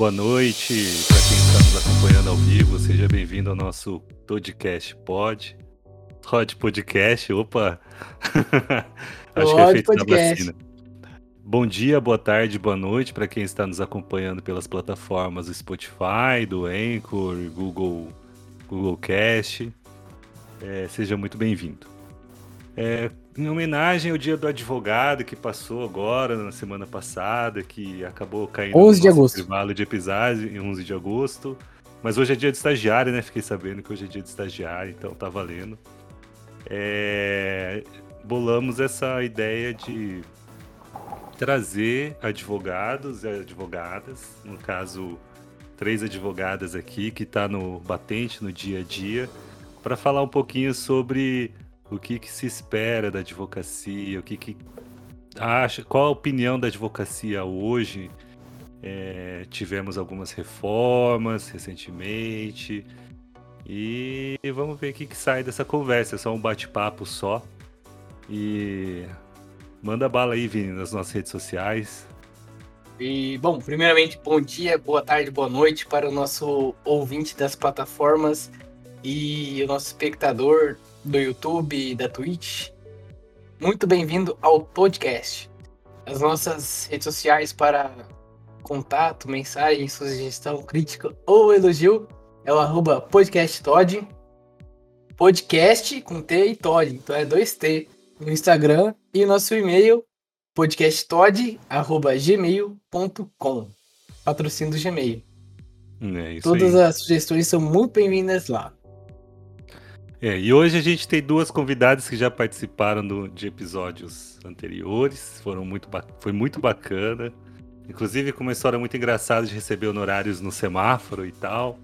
Boa noite para quem está nos acompanhando ao vivo. Seja bem-vindo ao nosso podcast Pod. Pod Podcast, opa! Acho que é feito podcast. da vacina. Bom dia, boa tarde, boa noite para quem está nos acompanhando pelas plataformas do Spotify, do Anchor, Google, Google Cast. É, seja muito bem-vindo. É, em homenagem ao Dia do Advogado que passou agora, na semana passada, que acabou caindo 11 no de agosto. intervalo de episódio, em 11 de agosto. Mas hoje é dia de estagiário, né? Fiquei sabendo que hoje é dia de estagiário, então tá valendo. É... Bolamos essa ideia de trazer advogados e advogadas, no caso, três advogadas aqui, que tá no batente no dia a dia, para falar um pouquinho sobre o que, que se espera da advocacia, o que, que acha, qual a opinião da advocacia hoje. É, tivemos algumas reformas recentemente e vamos ver o que, que sai dessa conversa. É só um bate-papo só. E manda bala aí, Vini, nas nossas redes sociais. E, bom, primeiramente, bom dia, boa tarde, boa noite para o nosso ouvinte das plataformas e o nosso espectador do YouTube e da Twitch. Muito bem-vindo ao podcast. As nossas redes sociais para contato, mensagem, sugestão, crítica ou elogio é o arroba podcasttod. Podcast com T e Todd, então é dois T no Instagram e nosso e-mail podcasttod@gmail.com. Patrocínio do Gmail. É Todas aí. as sugestões são muito bem-vindas lá. É, e hoje a gente tem duas convidadas que já participaram do, de episódios anteriores. Foram muito, foi muito bacana. Inclusive com uma história muito engraçada de receber honorários no semáforo e tal.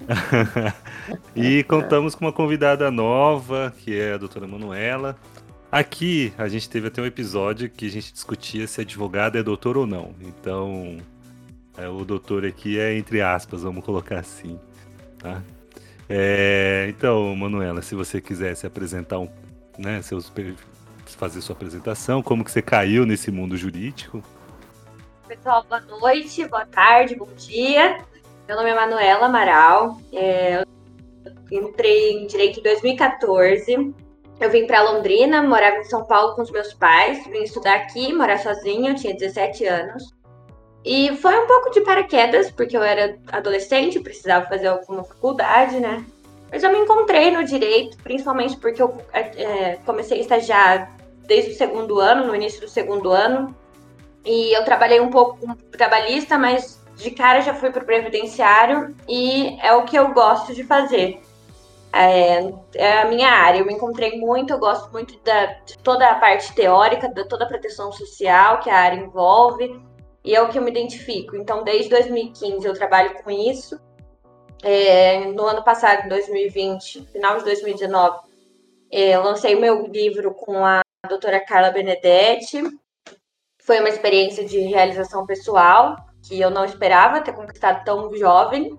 e contamos com uma convidada nova, que é a doutora Manuela. Aqui a gente teve até um episódio que a gente discutia se advogado é doutor ou não. Então, é, o doutor aqui é entre aspas, vamos colocar assim. Tá? É, então, Manuela, se você quiser se apresentar, um, né, seus, fazer sua apresentação, como que você caiu nesse mundo jurídico? Pessoal, boa noite, boa tarde, bom dia. Meu nome é Manuela Amaral. É, entrei em direito em 2014. Eu vim para Londrina, morava em São Paulo com os meus pais, vim estudar aqui, morar sozinha, eu tinha 17 anos. E foi um pouco de paraquedas, porque eu era adolescente, precisava fazer alguma faculdade, né? Mas eu me encontrei no direito, principalmente porque eu é, comecei a estagiar desde o segundo ano, no início do segundo ano. E eu trabalhei um pouco com trabalhista, mas de cara já fui para o previdenciário e é o que eu gosto de fazer. É, é, a minha área, eu me encontrei muito, eu gosto muito da, de toda a parte teórica, de toda a proteção social que a área envolve e é o que eu me identifico. Então, desde 2015 eu trabalho com isso. É, no ano passado, em 2020, final de 2019, é, lancei meu livro com a doutora Carla Benedetti. Foi uma experiência de realização pessoal que eu não esperava ter conquistado tão jovem.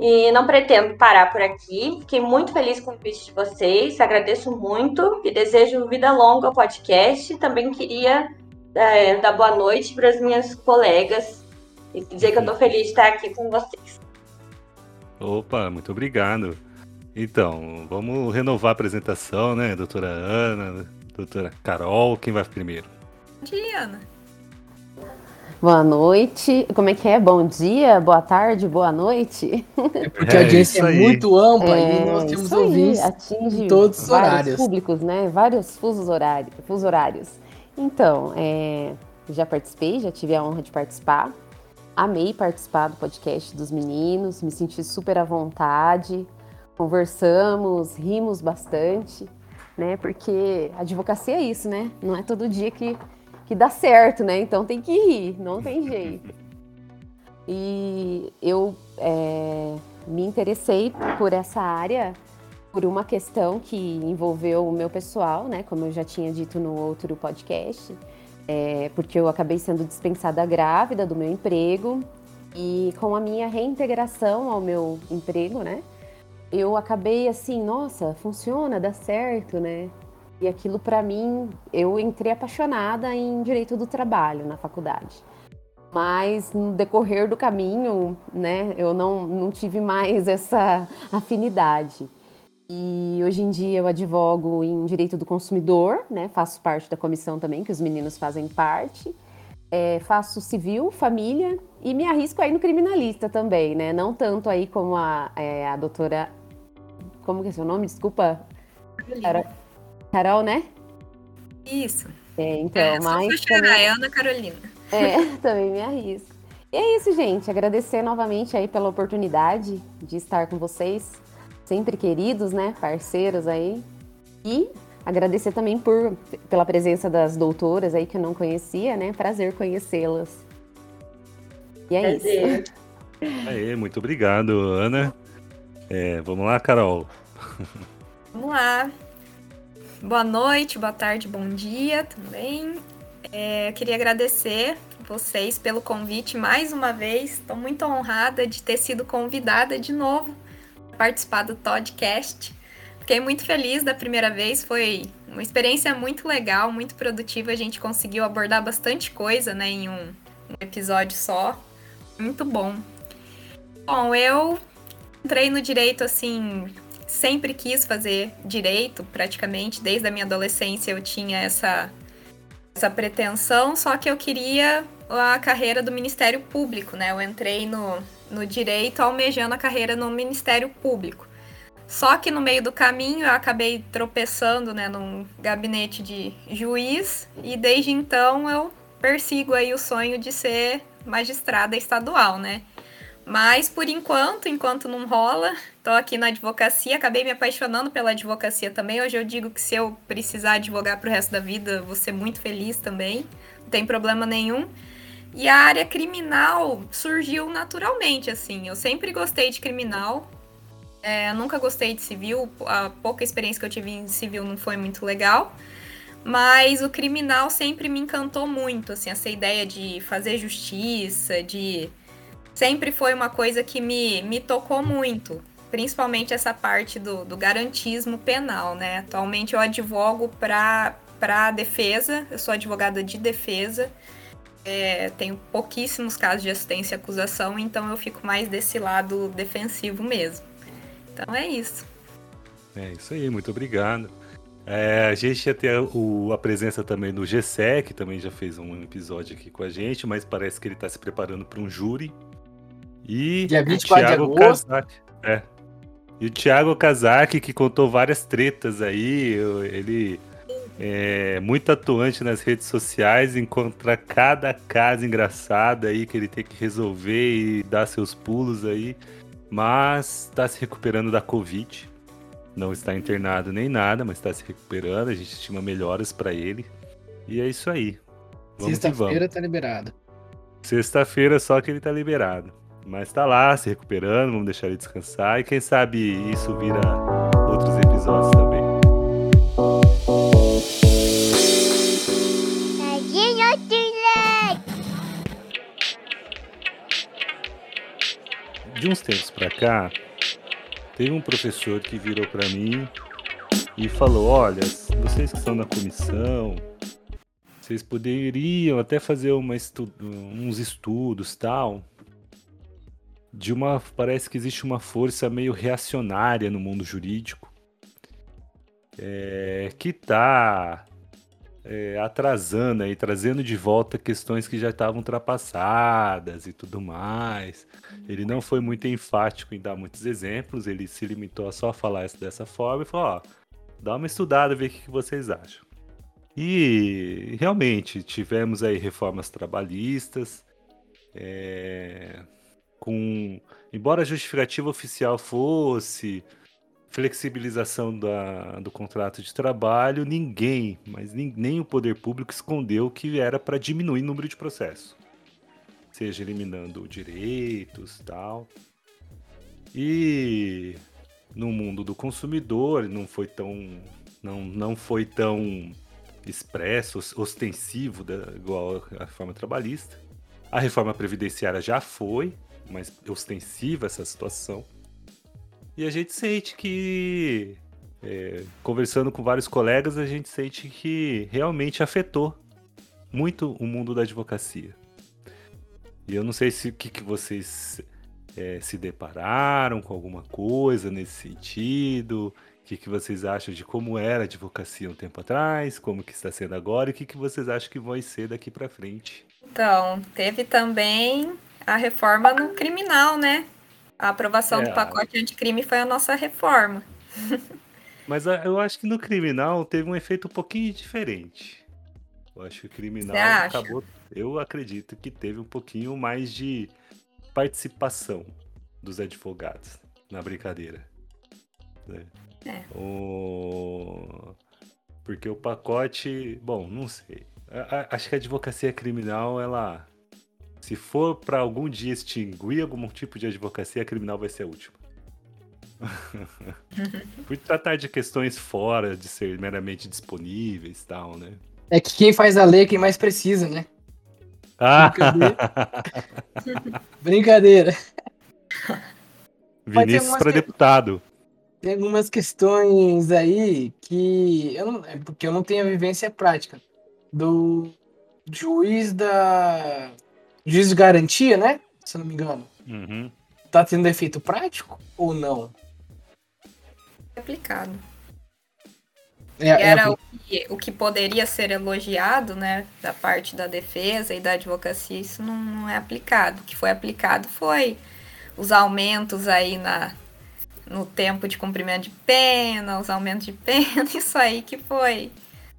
E não pretendo parar por aqui. Fiquei muito feliz com o convite de vocês, agradeço muito e desejo vida longa ao podcast. Também queria é, dar boa noite para as minhas colegas e dizer que eu estou feliz de estar aqui com vocês. Opa, muito obrigado. Então, vamos renovar a apresentação, né? Doutora Ana, doutora Carol, quem vai primeiro? Ana. Boa noite. Como é que é? Bom dia, boa tarde, boa noite. É porque é, a audiência é muito ampla é, e nós temos ouvintes atinge todos os horários. públicos, né? Vários fusos horários. Fusos horários. Então, é, já participei, já tive a honra de participar. Amei participar do podcast dos meninos, me senti super à vontade. Conversamos, rimos bastante, né? Porque a advocacia é isso, né? Não é todo dia que, que dá certo, né? Então tem que rir, não tem jeito. E eu é, me interessei por essa área por uma questão que envolveu o meu pessoal, né? Como eu já tinha dito no outro podcast, é, porque eu acabei sendo dispensada grávida do meu emprego e com a minha reintegração ao meu emprego, né? Eu acabei assim, nossa, funciona, dá certo, né? E aquilo para mim, eu entrei apaixonada em direito do trabalho na faculdade. mas no decorrer do caminho, né, eu não, não tive mais essa afinidade. E hoje em dia eu advogo em direito do consumidor, né, faço parte da comissão também, que os meninos fazem parte. É, faço civil, família e me arrisco aí no criminalista também, né? Não tanto aí como a, é, a doutora. Como que é seu nome? Desculpa. Carol, Carol né? Isso. É, então, é, mais. Também... É Ana Carolina. É, também me arrisco. E é isso, gente. Agradecer novamente aí pela oportunidade de estar com vocês. Sempre queridos, né? Parceiros aí. E agradecer também por, pela presença das doutoras aí que eu não conhecia, né? Prazer conhecê-las. E é Prazer. isso. Aê, muito obrigado, Ana. É, vamos lá, Carol. Vamos lá. Boa noite, boa tarde, bom dia também. É, eu queria agradecer vocês pelo convite mais uma vez. Estou muito honrada de ter sido convidada de novo participar do podcast. Fiquei muito feliz da primeira vez, foi uma experiência muito legal, muito produtiva. A gente conseguiu abordar bastante coisa né, em um, um episódio só. Muito bom. Bom, eu entrei no direito assim, sempre quis fazer direito, praticamente. Desde a minha adolescência eu tinha essa essa pretensão, só que eu queria a carreira do Ministério Público, né? Eu entrei no, no direito almejando a carreira no Ministério Público. Só que no meio do caminho eu acabei tropeçando, né, num gabinete de juiz e desde então eu persigo aí o sonho de ser magistrada estadual, né? Mas por enquanto, enquanto não rola, tô aqui na advocacia, acabei me apaixonando pela advocacia também. Hoje eu digo que se eu precisar advogar pro resto da vida, vou ser muito feliz também. Não tem problema nenhum. E a área criminal surgiu naturalmente, assim. Eu sempre gostei de criminal. É, nunca gostei de civil. A pouca experiência que eu tive em civil não foi muito legal. Mas o criminal sempre me encantou muito, assim, essa ideia de fazer justiça, de sempre foi uma coisa que me, me tocou muito, principalmente essa parte do, do garantismo penal, né? Atualmente eu advogo para defesa, eu sou advogada de defesa, é, tenho pouquíssimos casos de assistência e acusação, então eu fico mais desse lado defensivo mesmo. Então é isso. É isso aí, muito obrigado. É, a gente ia ter o, a presença também do Gessé, que também já fez um episódio aqui com a gente, mas parece que ele está se preparando para um júri e Dia 24 Thiago de agosto. Kazak, é. E o Thiago Kazak, que contou várias tretas aí, ele é muito atuante nas redes sociais, encontra cada caso engraçado aí que ele tem que resolver e dar seus pulos aí, mas está se recuperando da Covid. Não está internado nem nada, mas está se recuperando. A gente estima melhoras para ele. E é isso aí. Sexta-feira tá liberado. Sexta-feira só que ele tá liberado. Mas tá lá, se recuperando, vamos deixar ele descansar. E quem sabe isso vira outros episódios De uns tempos pra cá, teve um professor que virou para mim e falou: Olha, vocês que estão na comissão, vocês poderiam até fazer estu uns estudos tal de uma. Parece que existe uma força meio reacionária no mundo jurídico é, que está é, atrasando e trazendo de volta questões que já estavam ultrapassadas e tudo mais. Ele não foi muito enfático em dar muitos exemplos, ele se limitou a só falar isso dessa forma e falou: ó, dá uma estudada, ver o que vocês acham. E realmente tivemos aí reformas trabalhistas, é, com. Embora a justificativa oficial fosse flexibilização da, do contrato de trabalho, ninguém, mas nem, nem o poder público escondeu que era para diminuir o número de processos, seja eliminando direitos tal. E no mundo do consumidor não foi tão não, não foi tão expresso, ostensivo da, igual a reforma trabalhista. A reforma previdenciária já foi, mais ostensiva essa situação. E a gente sente que, é, conversando com vários colegas, a gente sente que realmente afetou muito o mundo da advocacia. E eu não sei se o que, que vocês é, se depararam com alguma coisa nesse sentido. O que, que vocês acham de como era a advocacia um tempo atrás, como que está sendo agora e o que, que vocês acham que vai ser daqui para frente? Então, teve também a reforma no criminal, né? A aprovação é, do pacote anticrime foi a nossa reforma. Mas eu acho que no criminal teve um efeito um pouquinho diferente. Eu acho que o criminal acabou. Eu acredito que teve um pouquinho mais de participação dos advogados na brincadeira. Né? É. O... Porque o pacote, bom, não sei. acho que a advocacia criminal, ela. Se for para algum dia extinguir algum tipo de advocacia criminal, vai ser a última. Por tratar de questões fora de ser meramente disponíveis e tal, né? É que quem faz a lei é quem mais precisa, né? Ah. Brincadeira. Brincadeira. Vinícius para deputado tem algumas questões aí que eu não, é porque eu não tenho a vivência prática do juiz da juiz de garantia, né? Se eu não me engano. Uhum. Tá tendo efeito prático ou não? Aplicado. É, é era o, que, o que poderia ser elogiado, né, da parte da defesa e da advocacia, isso não, não é aplicado. O que foi aplicado foi os aumentos aí na, no tempo de cumprimento de pena, os aumentos de pena, isso aí que foi,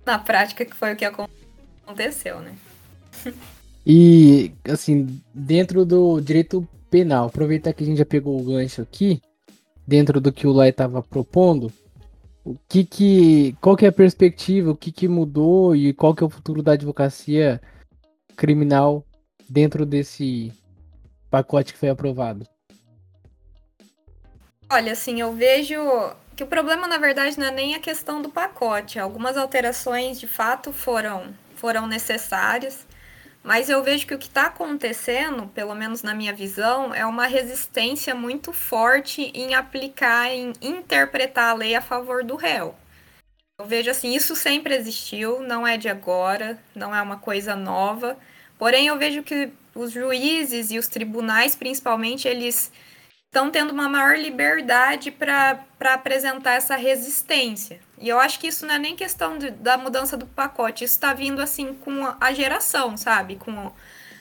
na prática, que foi o que aconteceu, né? E, assim, dentro do direito penal, aproveitar que a gente já pegou o gancho aqui, dentro do que o Lai estava propondo, o que que, qual que é a perspectiva, o que que mudou e qual que é o futuro da advocacia criminal dentro desse pacote que foi aprovado? Olha, assim, eu vejo que o problema, na verdade, não é nem a questão do pacote. Algumas alterações, de fato, foram, foram necessárias, mas eu vejo que o que está acontecendo, pelo menos na minha visão, é uma resistência muito forte em aplicar, em interpretar a lei a favor do réu. Eu vejo assim, isso sempre existiu, não é de agora, não é uma coisa nova. Porém, eu vejo que os juízes e os tribunais, principalmente, eles estão tendo uma maior liberdade para apresentar essa resistência. E eu acho que isso não é nem questão de, da mudança do pacote, isso está vindo assim com a geração, sabe? Com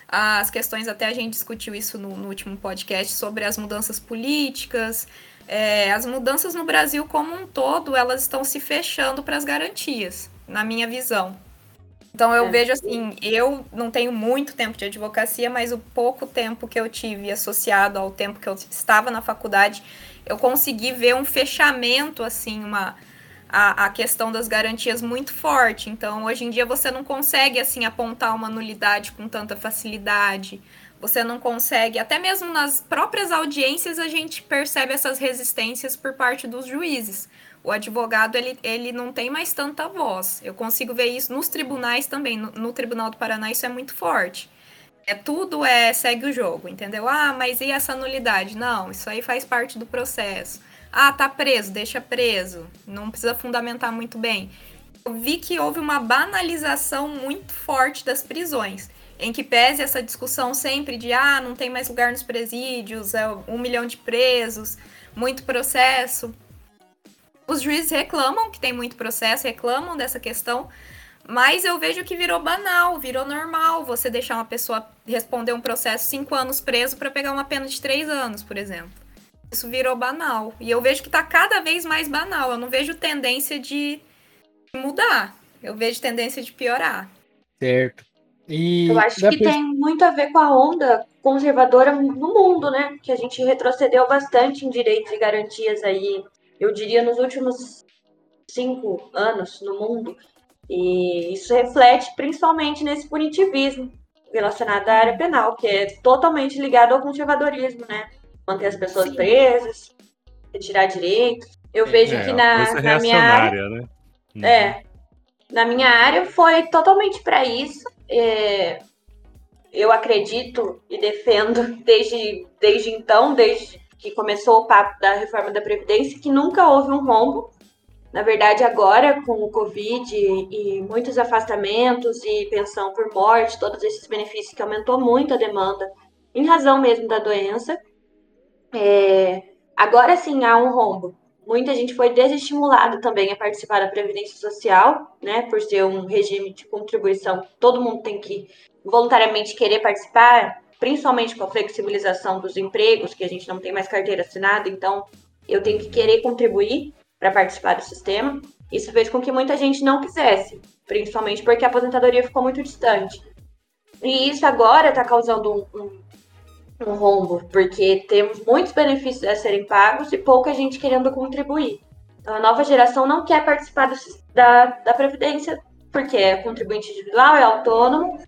as questões, até a gente discutiu isso no, no último podcast, sobre as mudanças políticas. É, as mudanças no Brasil como um todo, elas estão se fechando para as garantias, na minha visão. Então eu é. vejo assim, eu não tenho muito tempo de advocacia, mas o pouco tempo que eu tive associado ao tempo que eu estava na faculdade, eu consegui ver um fechamento, assim, uma a, a questão das garantias muito forte. Então, hoje em dia você não consegue assim apontar uma nulidade com tanta facilidade. Você não consegue, até mesmo nas próprias audiências a gente percebe essas resistências por parte dos juízes o advogado ele, ele não tem mais tanta voz. Eu consigo ver isso nos tribunais também. No, no, Tribunal do Paraná isso é muito forte. É tudo é segue o jogo, entendeu? Ah, mas e essa nulidade? Não, isso aí faz parte do processo. Ah, tá preso, deixa preso. Não precisa fundamentar muito bem. Eu vi que houve uma banalização muito forte das prisões, em que pese essa discussão sempre de ah, não tem mais lugar nos presídios, é um milhão de presos, muito processo os juízes reclamam que tem muito processo, reclamam dessa questão, mas eu vejo que virou banal, virou normal você deixar uma pessoa responder um processo cinco anos preso para pegar uma pena de três anos, por exemplo. Isso virou banal. E eu vejo que está cada vez mais banal. Eu não vejo tendência de mudar. Eu vejo tendência de piorar. Certo. E eu acho que tem muito a ver com a onda conservadora no mundo, né? Que a gente retrocedeu bastante em direitos e garantias aí eu diria, nos últimos cinco anos no mundo. E isso reflete principalmente nesse punitivismo relacionado à área penal, que é totalmente ligado ao conservadorismo, né? Manter as pessoas Sim. presas, retirar direitos. Eu vejo é, que na, na minha área. Né? Uhum. É. Na minha área foi totalmente para isso. É, eu acredito e defendo desde, desde então, desde que começou o papo da reforma da Previdência, que nunca houve um rombo. Na verdade, agora, com o Covid e, muitos afastamentos e pensão por morte, todos esses benefícios que aumentou muito a demanda em razão mesmo da doença. É, agora sim há um rombo. Muita gente foi desestimulada também a participar da Previdência Social, né? Por ser um regime de contribuição, todo mundo tem que voluntariamente querer participar, principalmente com a flexibilização dos empregos, que a gente não tem mais carteira assinada, então eu tenho que querer contribuir para participar do sistema. Isso fez com que muita gente não quisesse, principalmente porque a aposentadoria ficou muito distante. E isso agora está causando um, um, um, rombo, porque temos muitos benefícios a serem pagos e pouca gente querendo contribuir. Então a nova geração não quer participar do, da, da Previdência, porque é contribuinte individual, é autônomo,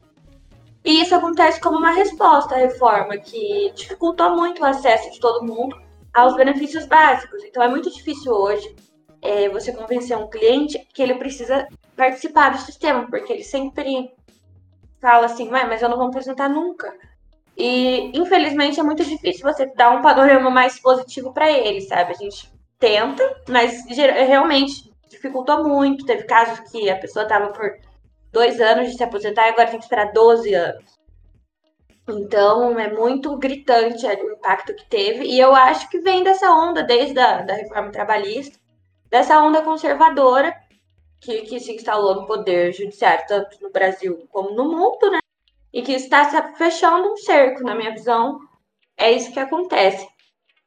e isso acontece como uma resposta à reforma que dificultou muito o acesso de todo mundo aos benefícios básicos. Então é muito difícil hoje é, você convencer um cliente que ele precisa participar do sistema, porque ele sempre fala assim, mas eu não vou apresentar nunca. E infelizmente é muito difícil você dar um panorama mais positivo para ele, sabe? A gente tenta, mas realmente dificultou muito. Teve casos que a pessoa estava por dois anos de se aposentar e agora tem que esperar 12 anos. Então é muito gritante o impacto que teve, e eu acho que vem dessa onda, desde a da reforma trabalhista, dessa onda conservadora que, que se instalou no poder judiciário, tanto no Brasil como no mundo, né? E que está se fechando um cerco, na minha visão. É isso que acontece.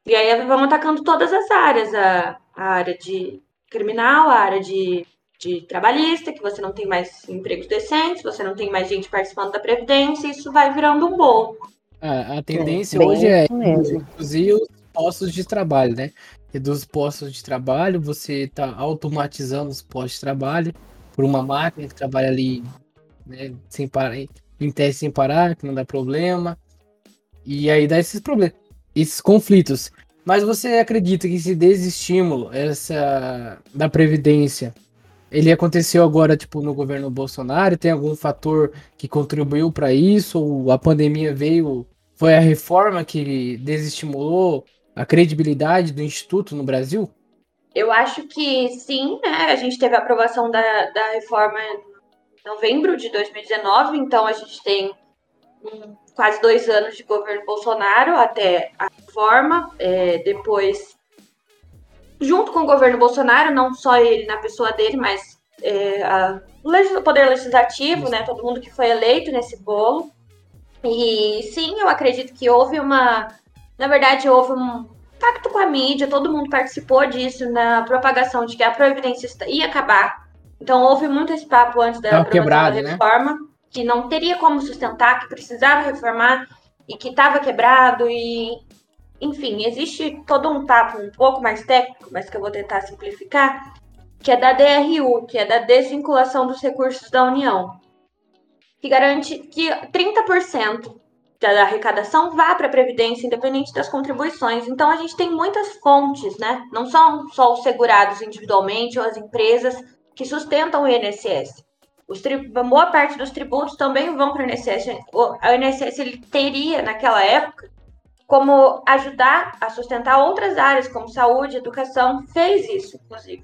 E aí vamos atacando todas as áreas, a, a área de criminal, a área de de trabalhista, que você não tem mais empregos decentes, você não tem mais gente participando da Previdência, e isso vai virando um bolo. A, a tendência é, hoje é reduzir os postos de trabalho, né? Reduz os postos de trabalho, você está automatizando os postos de trabalho por uma máquina que trabalha ali né, sem parar, em teste sem parar, que não dá problema. E aí dá esses problemas, esses conflitos. Mas você acredita que esse desestímulo, essa da Previdência, ele aconteceu agora, tipo, no governo Bolsonaro? Tem algum fator que contribuiu para isso? Ou a pandemia veio, foi a reforma que desestimulou a credibilidade do Instituto no Brasil? Eu acho que sim, né? A gente teve a aprovação da, da reforma em novembro de 2019, então a gente tem um, quase dois anos de governo Bolsonaro até a reforma. É, depois junto com o governo Bolsonaro, não só ele na pessoa dele, mas é, a, o poder legislativo, né, todo mundo que foi eleito nesse bolo. E sim, eu acredito que houve uma. Na verdade, houve um pacto com a mídia, todo mundo participou disso na propagação de que a Previdência ia acabar. Então houve muito esse papo antes da quebrado, da né? reforma, né? que não teria como sustentar, que precisava reformar e que estava quebrado e enfim, existe todo um papo um pouco mais técnico, mas que eu vou tentar simplificar, que é da DRU, que é da desvinculação dos recursos da União, que garante que 30% da arrecadação vá para a Previdência, independente das contribuições. Então, a gente tem muitas fontes, né? Não são só os segurados individualmente ou as empresas que sustentam o INSS. Os boa parte dos tributos também vão para o INSS. O INSS ele teria, naquela época, como ajudar a sustentar outras áreas, como saúde, educação, fez isso, inclusive.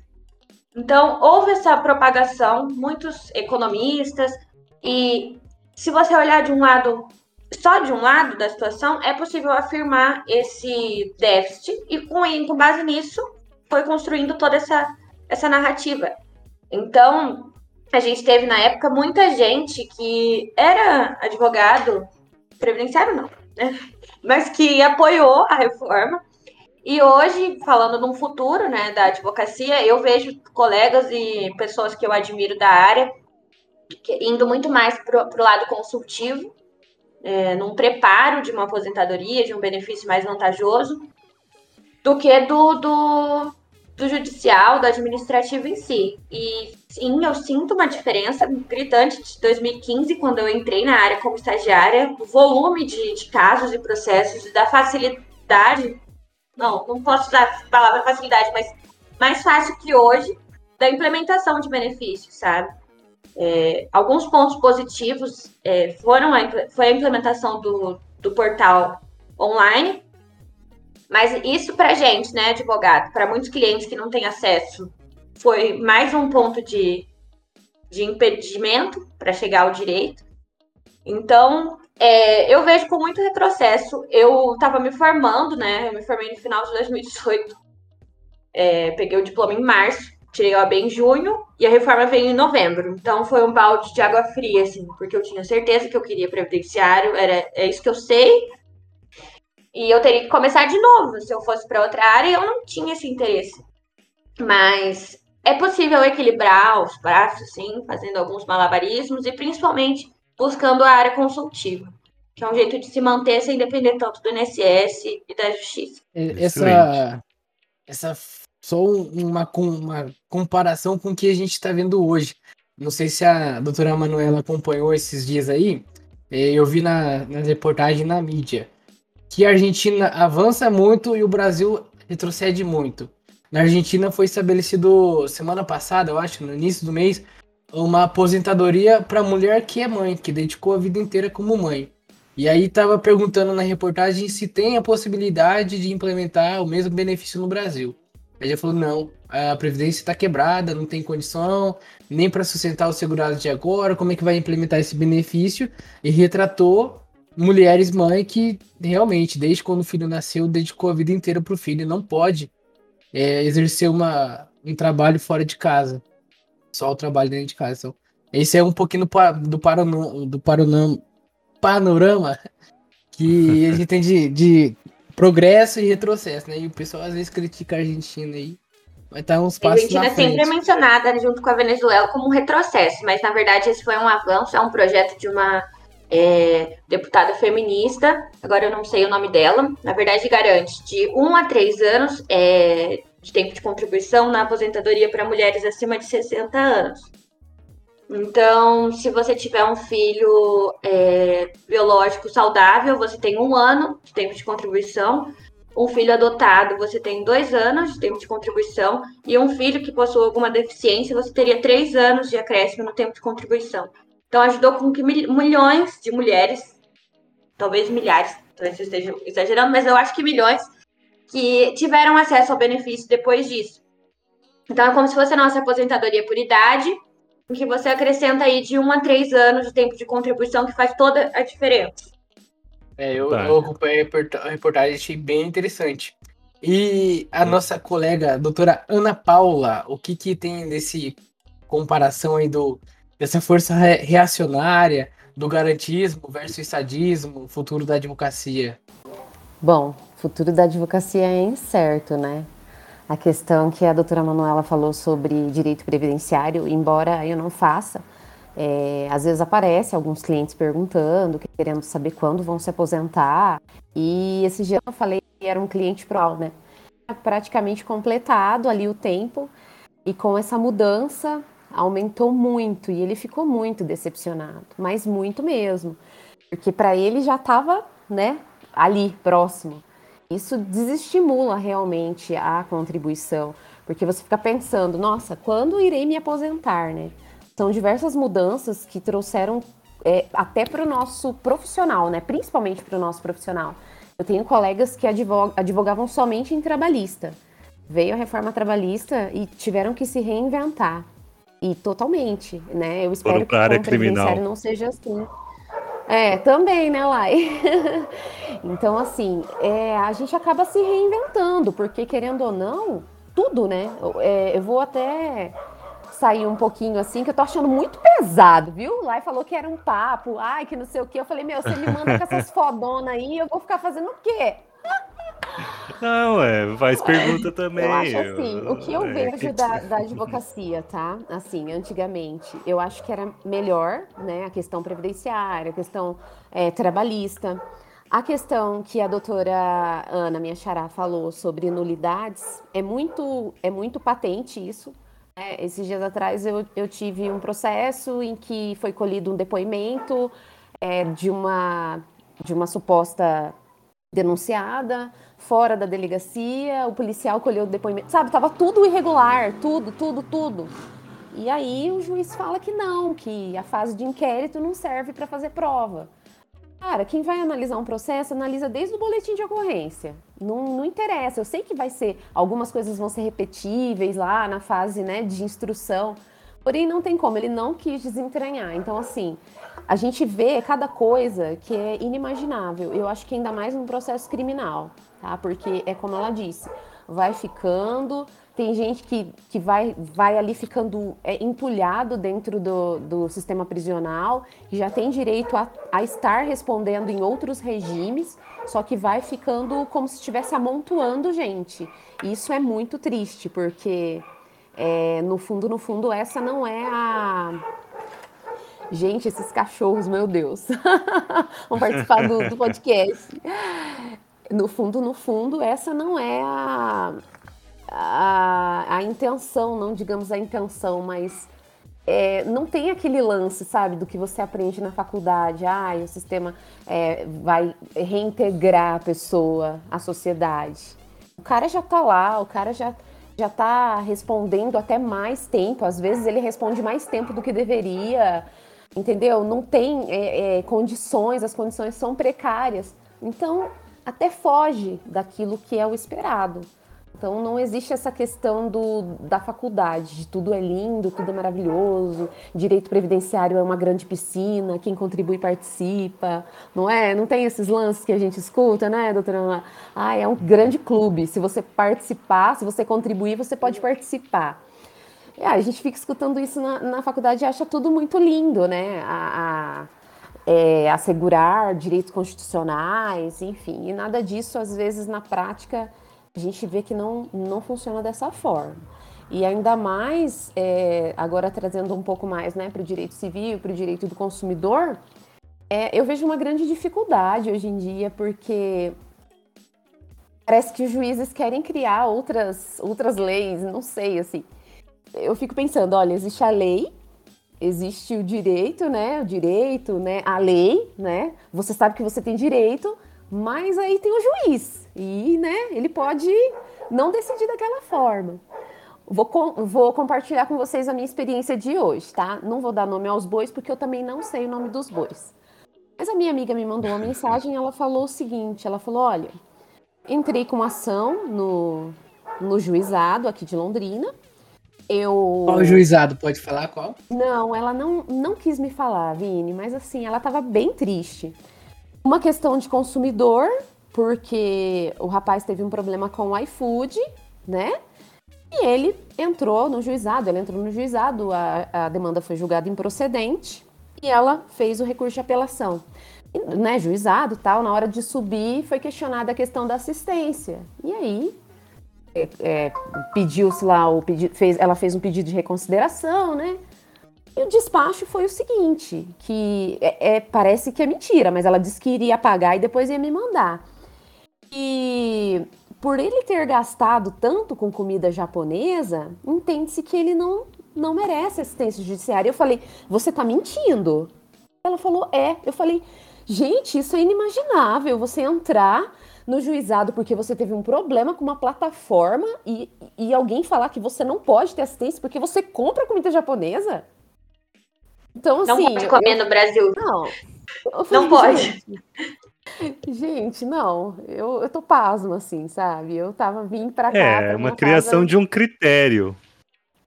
Então, houve essa propagação, muitos economistas, e se você olhar de um lado, só de um lado da situação, é possível afirmar esse déficit, e com, com base nisso, foi construindo toda essa, essa narrativa. Então, a gente teve na época muita gente que era advogado, previdenciário não, né? Mas que apoiou a reforma. E hoje, falando de um futuro né, da advocacia, eu vejo colegas e pessoas que eu admiro da área indo muito mais para o lado consultivo, é, num preparo de uma aposentadoria, de um benefício mais vantajoso, do que do, do, do judicial, do administrativo em si. E sim, eu sinto uma diferença gritante de 2015, quando eu entrei na área como estagiária, o volume de, de casos e processos, da facilidade, não, não posso usar a palavra facilidade, mas mais fácil que hoje, da implementação de benefícios, sabe? É, alguns pontos positivos é, foram a, foi a implementação do, do portal online, mas isso para gente, né, advogado, para muitos clientes que não têm acesso, foi mais um ponto de, de impedimento para chegar ao direito. Então, É, eu vejo com muito retrocesso. Eu estava me formando, né? Eu me formei no final de 2018. É, peguei o diploma em março, tirei o AB em junho e a reforma veio em novembro. Então foi um balde de água fria, assim, porque eu tinha certeza que eu queria previdenciário, era, é isso que eu sei. E eu teria que começar de novo. Se eu fosse para outra área, eu não tinha esse interesse. Mas é possível equilibrar os braços, sim, fazendo alguns malabarismos e principalmente buscando a área consultiva, que é um jeito de se manter sem depender tanto do INSS e da justiça. Essa, essa só uma, uma comparação com o que a gente está vendo hoje. Não sei se a doutora Manuela acompanhou esses dias aí. É, eu vi na, na reportagem na mídia que a Argentina avança muito e o Brasil retrocede muito. Na Argentina foi estabelecido semana passada, eu acho, no início do mês, uma aposentadoria para mulher que é mãe, que dedicou a vida inteira como mãe. E aí estava perguntando na reportagem se tem a possibilidade de implementar o mesmo benefício no Brasil. Ele já falou não, a previdência está quebrada, não tem condição nem para sustentar os segurados de agora. Como é que vai implementar esse benefício? E retratou mulheres mãe que realmente desde quando o filho nasceu dedicou a vida inteira para o filho, não pode é, exercer uma, um trabalho fora de casa só o trabalho dentro de casa. Então, esse é um pouquinho do, do, paronam, do paronam, panorama que a gente tem de, de progresso e retrocesso, né? E o pessoal às vezes critica a Argentina aí. Vai estar uns passos A Argentina sempre é mencionada junto com a Venezuela como um retrocesso, mas na verdade esse foi um avanço, é um projeto de uma é, deputada feminista, agora eu não sei o nome dela, na verdade garante de 1 um a 3 anos é, de tempo de contribuição na aposentadoria para mulheres acima de 60 anos. Então, se você tiver um filho é, biológico saudável, você tem um ano de tempo de contribuição. Um filho adotado, você tem dois anos de tempo de contribuição. E um filho que possui alguma deficiência, você teria três anos de acréscimo no tempo de contribuição. Então, ajudou com que milhões de mulheres, talvez milhares, talvez eu esteja exagerando, mas eu acho que milhões, que tiveram acesso ao benefício depois disso. Então, é como se fosse a nossa aposentadoria por idade, em que você acrescenta aí de um a três anos de tempo de contribuição, que faz toda a diferença. É, eu, tá. eu acompanhei a reportagem e achei bem interessante. E a nossa colega, a doutora Ana Paula, o que, que tem desse comparação aí do, dessa força reacionária, do garantismo versus estadismo, futuro da advocacia? Bom, futuro da advocacia é incerto, né? A questão que a doutora Manuela falou sobre direito previdenciário, embora eu não faça, é, às vezes aparece alguns clientes perguntando, querendo saber quando vão se aposentar. E esse dia eu falei que era um cliente pro, né? Praticamente completado ali o tempo. E com essa mudança aumentou muito e ele ficou muito decepcionado, mas muito mesmo. Porque para ele já estava, né, ali próximo. Isso desestimula realmente a contribuição, porque você fica pensando, nossa, quando irei me aposentar, né? São diversas mudanças que trouxeram é, até para o nosso profissional, né? Principalmente para o nosso profissional. Eu tenho colegas que advogavam somente em trabalhista. Veio a reforma trabalhista e tiveram que se reinventar. E totalmente, né? Eu espero que o área criminal não seja assim. É, também, né, Lai? então, assim, é, a gente acaba se reinventando, porque querendo ou não, tudo, né? É, eu vou até sair um pouquinho assim, que eu tô achando muito pesado, viu? Lai falou que era um papo, ai, que não sei o quê. Eu falei, meu, você me manda com essas fodonas aí, eu vou ficar fazendo o quê? Não, é, faz pergunta também. Eu acho assim, o que eu é, vejo da, da, advocacia, tá? Assim, antigamente, eu acho que era melhor, né? A questão previdenciária, a questão é, trabalhista. A questão que a doutora Ana, minha xará, falou sobre nulidades, é muito, é muito patente isso. É, esses dias atrás eu, eu tive um processo em que foi colhido um depoimento é, de, uma, de uma suposta denunciada fora da delegacia, o policial colheu o depoimento, sabe? Tava tudo irregular, tudo, tudo, tudo. E aí o juiz fala que não, que a fase de inquérito não serve para fazer prova. Cara, quem vai analisar um processo analisa desde o boletim de ocorrência. Não, não interessa. Eu sei que vai ser, algumas coisas vão ser repetíveis lá na fase né, de instrução, porém não tem como, ele não quis desentranhar. Então, assim, a gente vê cada coisa que é inimaginável. Eu acho que ainda mais no processo criminal, tá? Porque é como ela disse, vai ficando, tem gente que, que vai, vai ali ficando é, entulhado dentro do, do sistema prisional, que já tem direito a, a estar respondendo em outros regimes, só que vai ficando como se estivesse amontoando gente. Isso é muito triste, porque é, no fundo, no fundo, essa não é a Gente, esses cachorros, meu Deus. Vão participar do, do, podcast. No fundo, no fundo, essa não é a, a, a intenção, não digamos a intenção, mas é, não tem aquele lance, sabe, do que você aprende na faculdade. Ah, o sistema é, vai reintegrar a pessoa à sociedade. O cara já tá lá, o cara já já está respondendo até mais tempo. Às vezes ele responde mais tempo do que deveria entendeu? Não tem é, é, condições, as condições são precárias. Então, até foge daquilo que é o esperado. Então, não existe essa questão do, da faculdade, de tudo é lindo, tudo é maravilhoso, direito previdenciário é uma grande piscina, quem contribui participa, não é? Não tem esses lances que a gente escuta, né, doutora Ana? Ah, é um grande clube, se você participar, se você contribuir, você pode participar. É, a gente fica escutando isso na, na faculdade e acha tudo muito lindo, né? A, a é, assegurar direitos constitucionais, enfim. E nada disso, às vezes, na prática, a gente vê que não, não funciona dessa forma. E ainda mais, é, agora trazendo um pouco mais né, para o direito civil, para o direito do consumidor, é, eu vejo uma grande dificuldade hoje em dia, porque parece que os juízes querem criar outras, outras leis, não sei, assim eu fico pensando, olha, existe a lei, existe o direito, né? O direito, né? A lei, né? Você sabe que você tem direito, mas aí tem o juiz e, né? Ele pode não decidir daquela forma. Vou, com, vou compartilhar com vocês a minha experiência de hoje, tá? Não vou dar nome aos bois porque eu também não sei o nome dos bois. Mas a minha amiga me mandou uma mensagem ela falou o seguinte: ela falou, olha, entrei com ação no, no juizado aqui de Londrina eu. Qual juizado? Pode falar qual? Não, ela não, não quis me falar, Vini, mas assim, ela estava bem triste. Uma questão de consumidor, porque o rapaz teve um problema com o iFood, né? E ele entrou no juizado, ela entrou no juizado, a, a demanda foi julgada improcedente e ela fez o recurso de apelação. E, né, juizado tal, na hora de subir foi questionada a questão da assistência. E aí é, pediu-se lá, o pedi fez, ela fez um pedido de reconsideração, né? E o despacho foi o seguinte, que é, é, parece que é mentira, mas ela disse que iria pagar e depois ia me mandar. E por ele ter gastado tanto com comida japonesa, entende-se que ele não, não merece assistência judiciária. Eu falei, você tá mentindo? Ela falou, é. Eu falei, gente, isso é inimaginável, você entrar no juizado porque você teve um problema com uma plataforma e, e alguém falar que você não pode ter assistência porque você compra comida japonesa? Então, assim. Não pode comer eu... no Brasil. Não. Falei, não pode. Gente, gente, não, eu, eu tô pasmo, assim, sabe? Eu tava vindo pra cá. É, uma criação casa... de um critério.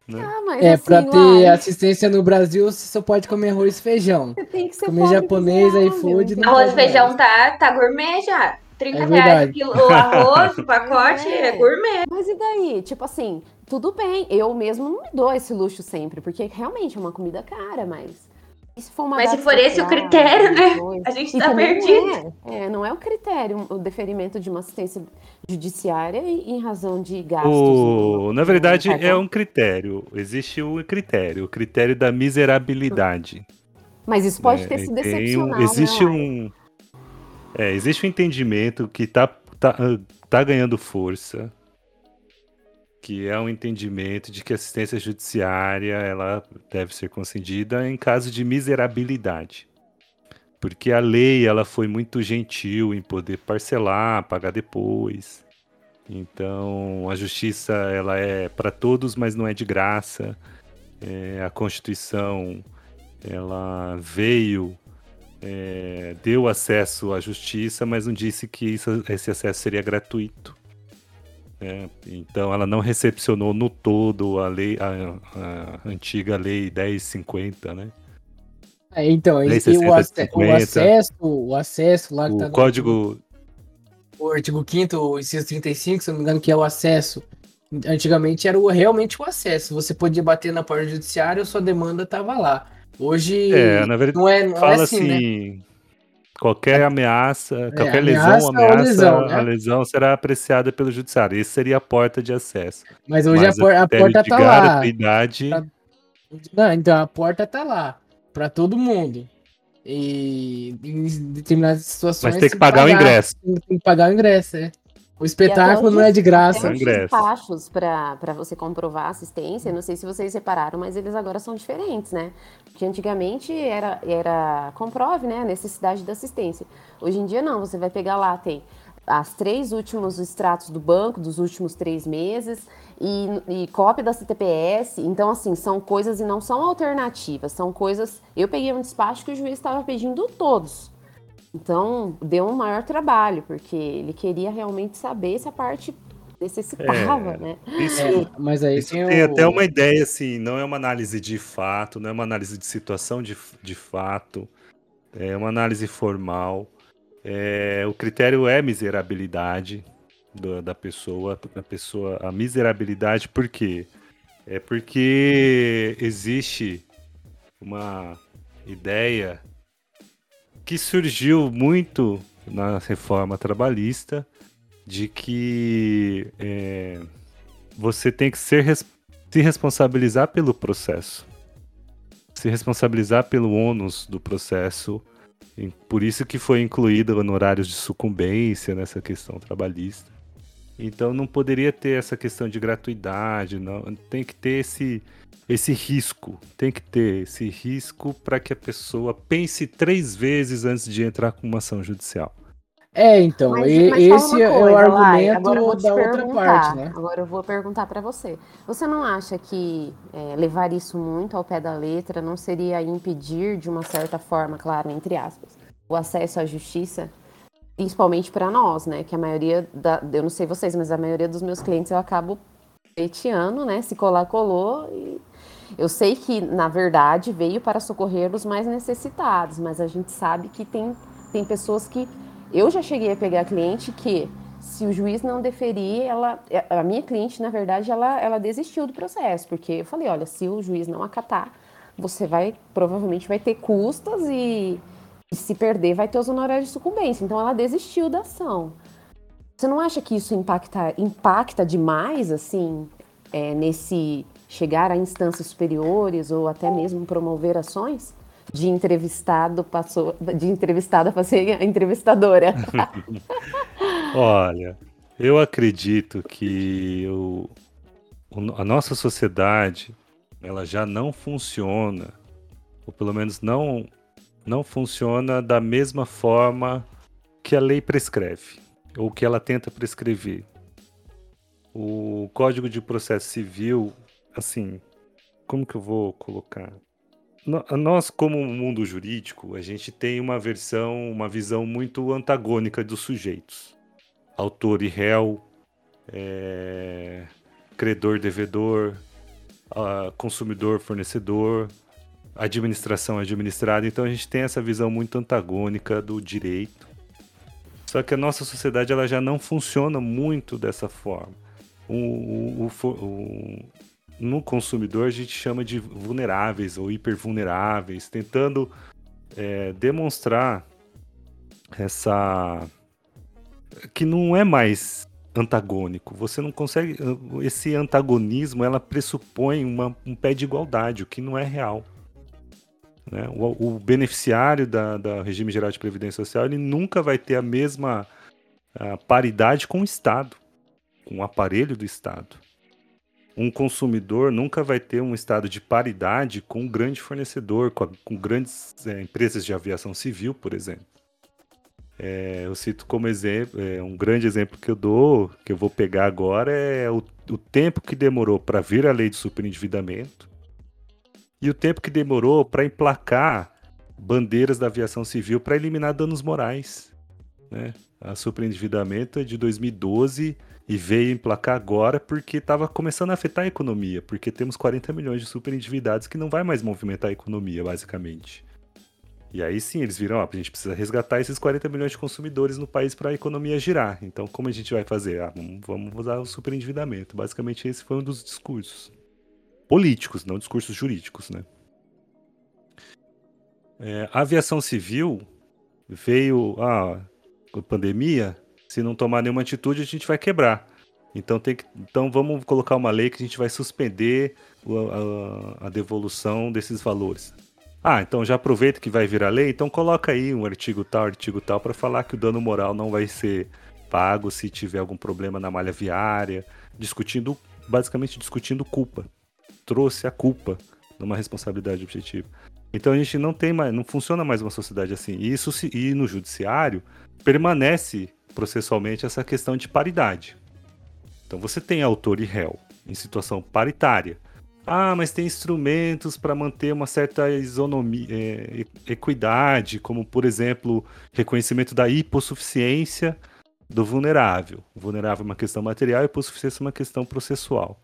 Né? Ah, mas, é, assim, pra ter assistência no Brasil, você só pode comer arroz e feijão. Você tem que ser Comer japonês, iFood. Arroz e feijão tá, tá gourmet já. 30 é reais o arroz, o pacote, é. é gourmet. Mas e daí? Tipo assim, tudo bem, eu mesmo não me dou esse luxo sempre, porque realmente é uma comida cara, mas. Se mas se for esse o critério, né? Depois, a gente tá perdido. É, é, não é o critério o deferimento de uma assistência judiciária em razão de gastos. O... No, Na verdade, é um critério. Existe um critério, o critério da miserabilidade. Mas isso pode é, ter sido. Existe né? um. É, existe um entendimento que tá, tá, tá ganhando força, que é um entendimento de que assistência judiciária ela deve ser concedida em caso de miserabilidade. Porque a lei ela foi muito gentil em poder parcelar, pagar depois. Então, a justiça ela é para todos, mas não é de graça. É, a Constituição ela veio é, deu acesso à justiça, mas não disse que isso, esse acesso seria gratuito. É, então ela não recepcionou no todo a lei, a, a, antiga lei 1050, né? É, então, o, ace- o acesso, o acesso lá que tá O no- código. o artigo 5 inciso 35, se não me engano, que é o acesso. Antigamente era o, realmente o acesso. Você podia bater na porta judiciária, sua demanda tava lá. Hoje É, na verdade, não é, não é fala assim, assim. né? Qualquer ameaça, qualquer ameaça lesão, ameaça, lesão, né? a lesão será apreciada pelo judiciário. Esse seria a porta de acesso. Mas hoje Mas a, por- a porta de tá lá. gratuidade, Tá- Não, então a porta tá lá para todo mundo. E em determinadas situações. mas tem que pagar o ingresso. Tem que pagar o ingresso, é. O espetáculo não é de graça. Tem despachos para você comprovar a assistência. Não sei se vocês repararam, mas eles agora são diferentes, né? Porque antigamente era, era comprove né, a necessidade da assistência. Hoje em dia não, você vai pegar lá, tem as três últimos extratos do banco dos últimos três meses e, e cópia da CTPS. Então, assim, são coisas e não são alternativas, são coisas. Eu peguei um despacho que o juiz estava pedindo todos. Então, deu um maior trabalho, porque ele queria realmente saber se a parte necessitava, É. né? Isso, É, mas aí isso tem, tem o... até uma ideia, assim, não é uma análise de fato, não é uma análise de situação de, de fato, é uma análise formal. É, o critério é miserabilidade do- da pessoa, da pessoa, a miserabilidade, por quê? É porque existe uma ideia que surgiu muito na reforma trabalhista de que é, você tem que ser se responsabilizar pelo processo, se responsabilizar pelo ônus do processo. Por isso que foi incluído honorários de sucumbência nessa questão trabalhista. Então não poderia ter essa questão de gratuidade, não. Tem que ter esse esse risco, tem que ter esse risco para que a pessoa pense três vezes antes de entrar com uma ação judicial. É, então, Mas- e- mas esse uma é o coisa, Lai, argumento agora eu vou te da outra perguntar, parte, né? Agora eu vou perguntar para você. Você não acha que é, levar isso muito ao pé da letra não seria impedir, de uma certa forma, claro, entre aspas, o acesso à justiça? Principalmente para nós, né? Que a maioria, da, eu não sei vocês, mas a maioria dos meus clientes eu acabo pleiteando, né? Se colar, colou. E eu sei que, na verdade, veio para socorrer os mais necessitados, mas a gente sabe que tem, tem pessoas que. Eu já cheguei a pegar cliente que, se o juiz não deferir, ela. A minha cliente, na verdade, ela, ela desistiu do processo, porque eu falei: olha, se o juiz não acatar, você vai. Provavelmente vai ter custas e. E se perder, vai ter os honorários de sucumbência. Então ela desistiu da ação. Você não acha que isso impacta, impacta demais, assim, é, nesse chegar a instâncias superiores ou até mesmo promover ações? De entrevistado passou, de entrevistada para ser entrevistadora. Olha, eu acredito que o- a nossa sociedade ela já não funciona, ou pelo menos não, não funciona da mesma forma que a lei prescreve, ou que ela tenta prescrever. O Código de Processo Civil, assim, como que eu vou colocar? Nós, como mundo jurídico, a gente tem uma versão, uma visão muito antagônica dos sujeitos autor e réu, é, credor, devedor, consumidor, fornecedor, administração, administrado. Então a gente tem essa visão muito antagônica do direito. Só que a nossa sociedade ela já não funciona muito dessa forma. O, o- o- no consumidor a gente chama de vulneráveis ou hipervulneráveis, tentando é, demonstrar essa que não é mais antagônico. Você não consegue. Esse antagonismo ela pressupõe uma- um pé de igualdade, o que não é real. né? O, o beneficiário da, da regime geral de previdência social ele nunca vai ter a mesma ah, paridade com o Estado, com o aparelho do Estado. Um consumidor nunca vai ter um estado de paridade com um grande fornecedor, com, a- com grandes eh, empresas de aviação civil, por exemplo. É, eu cito como exemplo, é, um grande exemplo que eu dou, que eu vou pegar agora, é o, o tempo que demorou para vir a lei de superendividamento e o tempo que demorou para emplacar bandeiras da aviação civil para eliminar danos morais. Né? A superendividamento é de 2012 e veio emplacar agora porque estava começando a afetar a economia, porque temos 40 milhões de superendividados que não vai mais movimentar a economia, basicamente. E aí sim, eles viram, ó, a gente precisa resgatar esses 40 milhões de consumidores no país para a economia girar. Então, como a gente vai fazer? Ah, vamos, usar o superendividamento. Basicamente, esse foi um dos discursos políticos, não discursos jurídicos, né? É, a aviação civil veio a ah, pandemia, se não tomar nenhuma atitude, a gente vai quebrar. Então, tem que, então vamos colocar uma lei que a gente vai suspender a, a, a devolução desses valores. Ah, então já aproveita que vai virar lei, então coloca aí um artigo tal, artigo tal, para falar que o dano moral não vai ser pago se tiver algum problema na malha viária, discutindo, basicamente discutindo culpa. Trouxe a culpa numa responsabilidade objetiva. Então a gente não tem mais, não funciona mais uma sociedade assim. E isso se, e no judiciário permanece processualmente essa questão de paridade. Então você tem autor e réu em situação paritária. Ah, mas tem instrumentos para manter uma certa isonomia, é, equidade, como por exemplo, reconhecimento da hipossuficiência do vulnerável. O vulnerável é uma questão material e hipossuficiência é uma questão processual.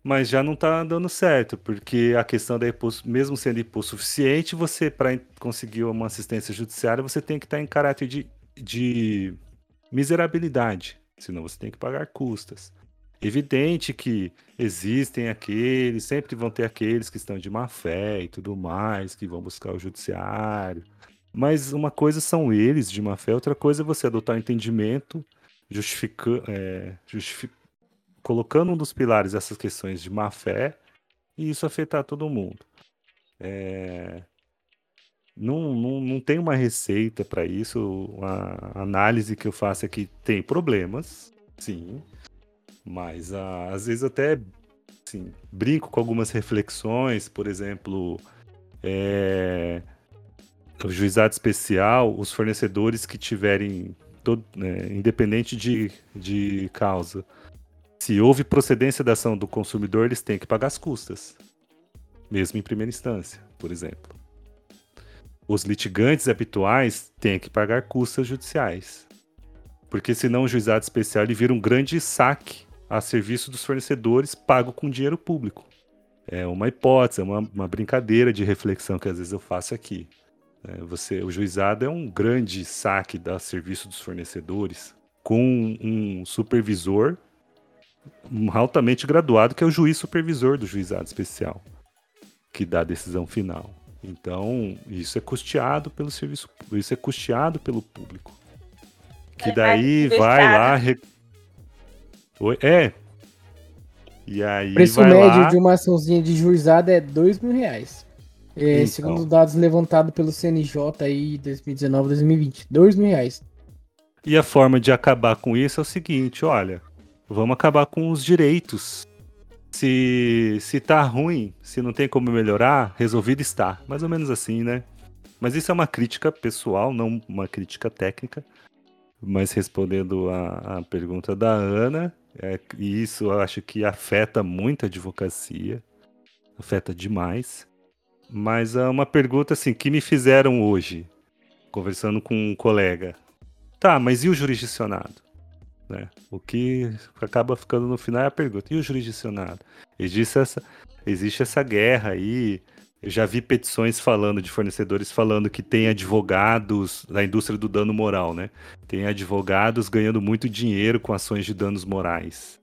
Mas já não está dando certo, porque a questão da hiposs... mesmo sendo hipossuficiente, você para conseguir uma assistência judiciária, você tem que estar tá em caráter de, de miserabilidade, senão você tem que pagar custas. Evidente que existem aqueles, sempre vão ter aqueles que estão de má fé e tudo mais, que vão buscar o judiciário. Mas uma coisa são eles de má fé, outra coisa é você adotar entendimento, justifica, é, justific, colocando um dos pilares essas questões de má fé e isso afetar todo mundo. É, não, não, não tem uma receita para isso. A análise que eu faço é que tem problemas, sim, mas ah, às vezes até assim, brinco com algumas reflexões, por exemplo, é, o juizado especial, os fornecedores que tiverem, todo, né, independente de, de causa, se houve procedência da ação do consumidor, eles têm que pagar as custas, mesmo em primeira instância, por exemplo. Os litigantes habituais têm que pagar custas judiciais, porque senão o juizado especial ele vira um grande saque a serviço dos fornecedores pago com dinheiro público. É uma hipótese, é uma, uma brincadeira de reflexão que às vezes eu faço aqui. É, você, o juizado é um grande saque da serviço dos fornecedores com um supervisor altamente graduado que é o juiz supervisor do juizado especial que dá a decisão final. Então, isso é custeado pelo serviço, isso é custeado pelo público. Que daí vai lá, Oi? É. E aí. O preço médio lá... de uma açãozinha de juizado é dois mil reais. É, então. Segundo dados levantados pelo CNJ aí 2019, 2020. Dois mil reais. E a forma de acabar com isso é o seguinte: olha, vamos acabar com os direitos. Se, se tá ruim, se não tem como melhorar, resolvido está. Mais ou menos assim, né? Mas isso é uma crítica pessoal, não uma crítica técnica. Mas respondendo a, a pergunta da Ana, é, e isso eu acho que afeta muito a advocacia, afeta demais. Mas é uma pergunta assim que me fizeram hoje, conversando com um colega. Tá, mas e o jurisdicionado? Né? O que acaba ficando no final é a pergunta: e o jurisdicionado? Existe essa, existe essa guerra aí eu já vi petições falando de fornecedores falando que tem advogados da indústria do dano moral, né? Tem advogados ganhando muito dinheiro com ações de danos morais.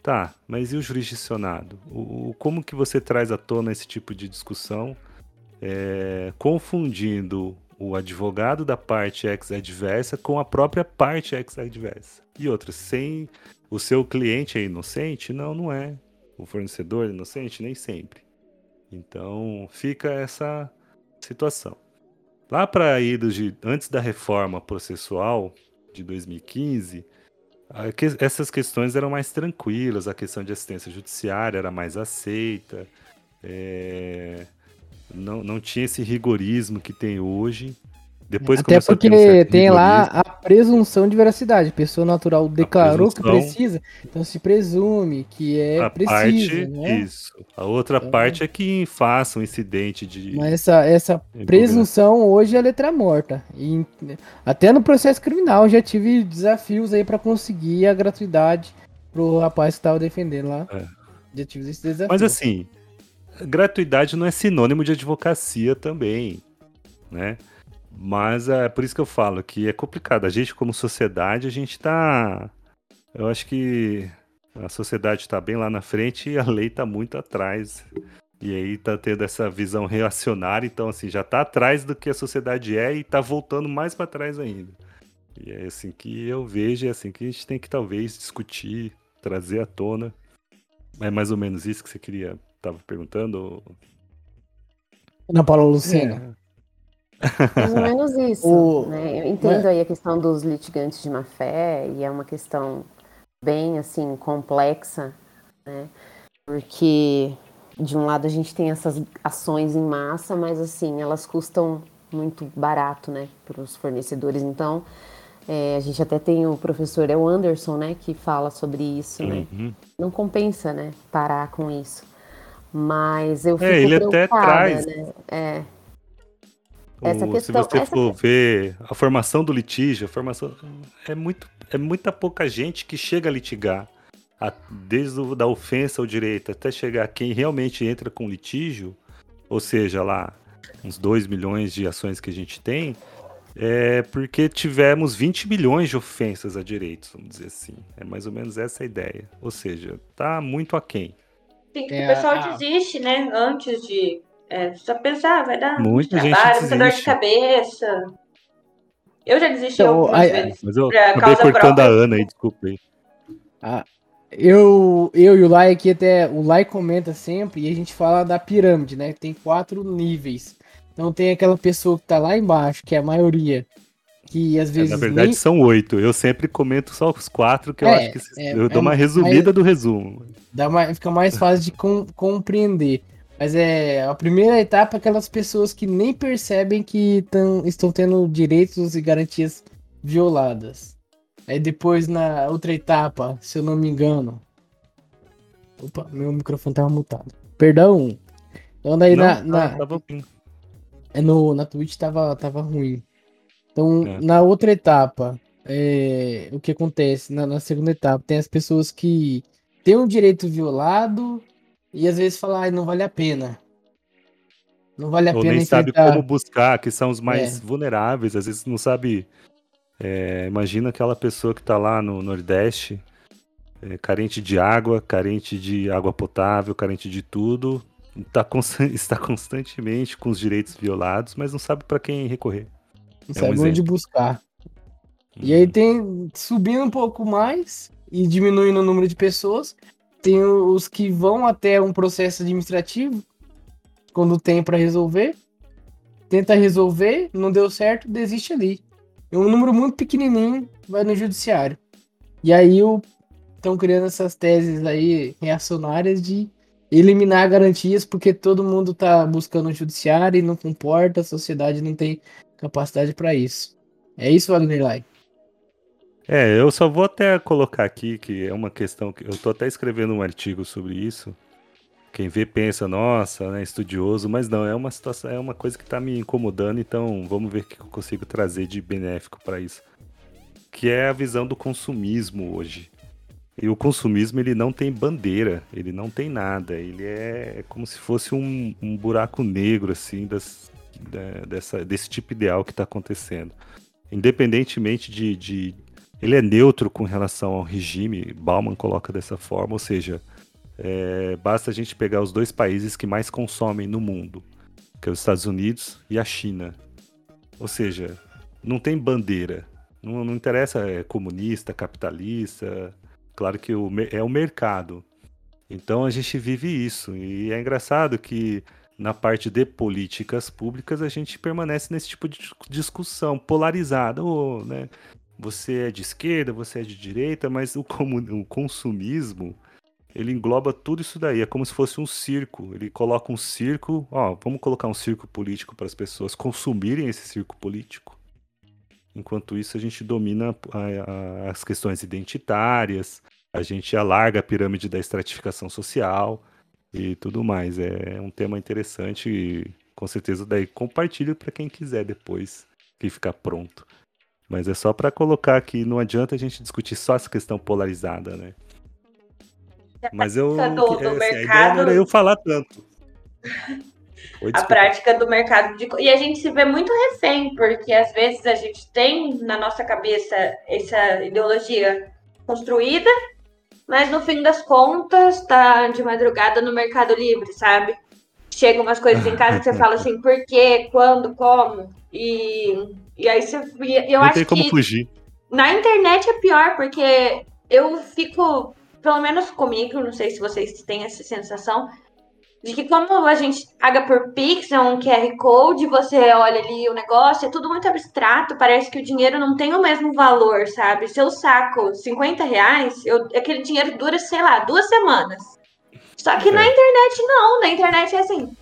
Tá, mas e o jurisdicionado? O, como que você traz à tona esse tipo de discussão, é, confundindo o advogado da parte ex-adversa com a própria parte ex-adversa? E outra, sem o seu cliente é inocente? Não, não é. O fornecedor é inocente? Nem sempre. Então fica essa situação. Lá para de antes da reforma processual de 2015, essas questões eram mais tranquilas, a questão de assistência judiciária era mais aceita, é, não, não tinha esse rigorismo que tem hoje. Depois Até porque tem lá a presunção de veracidade. Pessoa natural declarou que precisa, então se presume que é a preciso. Parte, né? Isso. A outra então, parte é que faça um incidente de. Mas essa, essa presunção hoje é letra morta. E até no processo criminal já tive desafios aí para conseguir a gratuidade pro rapaz que estava defendendo lá. É. Já tive esse desafio. Mas assim, gratuidade não é sinônimo de advocacia também. né? Mas é por isso que eu falo que é complicado. A gente, como sociedade, a gente tá. Eu acho que a sociedade está bem lá na frente e a lei está muito atrás. E aí tá tendo essa visão reacionária, então assim, já tá atrás do que a sociedade é e tá voltando mais para trás ainda. E é assim que eu vejo, é assim que a gente tem que talvez discutir, trazer à tona. É mais ou menos isso que você queria, tava perguntando? Ana Paula Lucena. É. Mais ou menos isso. O... Né? Eu entendo aí a questão dos litigantes de má fé, e é uma questão bem assim complexa, né? Porque de um lado a gente tem essas ações em massa, mas assim, elas custam muito barato, né, para os fornecedores. Então, é, a gente até tem o professor é o Anderson, né, que fala sobre isso, né? Uhum. Não compensa, né, parar com isso. Mas eu é, fico é, ele até traz. Né? É. Essa o, questão, se você essa... for ver a formação do litígio, a formação é muito é muita pouca gente que chega a litigar a, desde o, da ofensa ao direito até chegar quem realmente entra com litígio, ou seja, lá uns 2 milhões de ações que a gente tem, é porque tivemos 20 milhões de ofensas a direitos, vamos dizer assim. É mais ou menos essa a ideia. Ou seja, tá muito aquém. Sim, é, o pessoal a... desiste, né? Antes de. É, só pensar, vai dar muita muito trabalho, muita dor de cabeça. Eu já desisti então, algumas a, vezes. Mas eu acabei cortando própria. a Ana aí, desculpa aí. Ah, eu, eu e o Lai aqui até. O Lai comenta sempre e a gente fala da pirâmide, né? Tem quatro níveis. Então tem aquela pessoa que tá lá embaixo, que é a maioria. Que às vezes. É, na verdade nem... são oito. Eu sempre comento só os quatro, que eu é, acho que é, eu dou uma resumida do resumo. Dá mais, fica mais fácil de com, compreender. Mas é a primeira etapa aquelas pessoas que nem percebem que tão, estão tendo direitos e garantias violadas. Aí depois na outra etapa, se eu não me engano. Opa, meu microfone tava mutado. Perdão. Então daí não, na. na tava é no, na Twitch tava, tava ruim. Então, é. na outra etapa, é, o que acontece? Na, na, segunda etapa, tem as pessoas que têm um direito violado e às vezes falam, ah, não vale a pena. Não vale a Ou pena nem enfrentar... sabe como buscar, que são os mais é. vulneráveis, às vezes não sabe é, imagina aquela pessoa que está lá no Nordeste, é, carente de água, carente de água potável, carente de tudo, tá está constantemente com os direitos violados, mas não sabe para quem recorrer. Não é sabe um onde buscar. E aí uhum. tem, subindo um pouco mais e diminuindo o número de pessoas, tem os que vão até um processo administrativo, quando tem para resolver, tenta resolver, não deu certo, desiste ali. E um número muito pequenininho vai no judiciário. E aí estão criando essas teses aí reacionárias de eliminar garantias porque todo mundo está buscando o judiciário e não comporta, a sociedade não tem capacidade para isso. É isso, Wagner Lai? É, eu só vou até colocar aqui que é uma questão que eu estou até escrevendo um artigo sobre isso quem vê pensa, nossa, né, estudioso, mas não, é uma situação, é uma coisa que está me incomodando, então vamos ver o que eu consigo trazer de benéfico para isso. Que é a visão do consumismo hoje. E o consumismo ele não tem bandeira, ele não tem nada, ele é, é como se fosse um, um buraco negro assim das, da, dessa, desse tipo ideal que está acontecendo. Independentemente de, de, ele é neutro com relação ao regime, Bauman coloca dessa forma, ou seja, é, basta a gente pegar os dois países que mais consomem no mundo, que é os Estados Unidos e a China. Ou seja, não tem bandeira. Não, não interessa é comunista, capitalista. Claro que o, é o mercado. Então a gente vive isso. E é engraçado que na parte de políticas públicas a gente permanece nesse tipo de discussão polarizada. Ou, né, você é de esquerda, você é de direita, mas o, o consumismo ele engloba tudo isso daí. É como se fosse um circo. Ele coloca um circo, ó, vamos colocar um circo político para as pessoas consumirem esse circo político. Enquanto isso, a gente domina a, a, as questões identitárias, a gente alarga a pirâmide da estratificação social e tudo mais. É um tema interessante e com certeza daí compartilho para quem quiser depois que ficar pronto. Mas é só para colocar que não adianta a gente discutir só essa questão polarizada, né? Mas eu. Do, do é, assim, mercado... A ideia não era eu falar tanto. Oi, a prática do mercado de. E a gente se vê muito refém, porque às vezes a gente tem na nossa cabeça essa ideologia construída, mas no fim das contas tá de madrugada no Mercado Livre, sabe? Chegam umas coisas em casa que você fala assim, por quê, quando, como? E, e aí você. e Eu Não acho tem como que fugir. na internet é pior, porque eu fico, pelo menos comigo, não sei se vocês têm essa sensação, de que como a gente paga por Pix, é um QR Code, você olha ali o negócio, é tudo muito abstrato, parece que o dinheiro não tem o mesmo valor, sabe? Se eu saco 50 reais, eu, aquele dinheiro dura, sei lá, duas semanas. Só que na É. internet não, na internet é assim.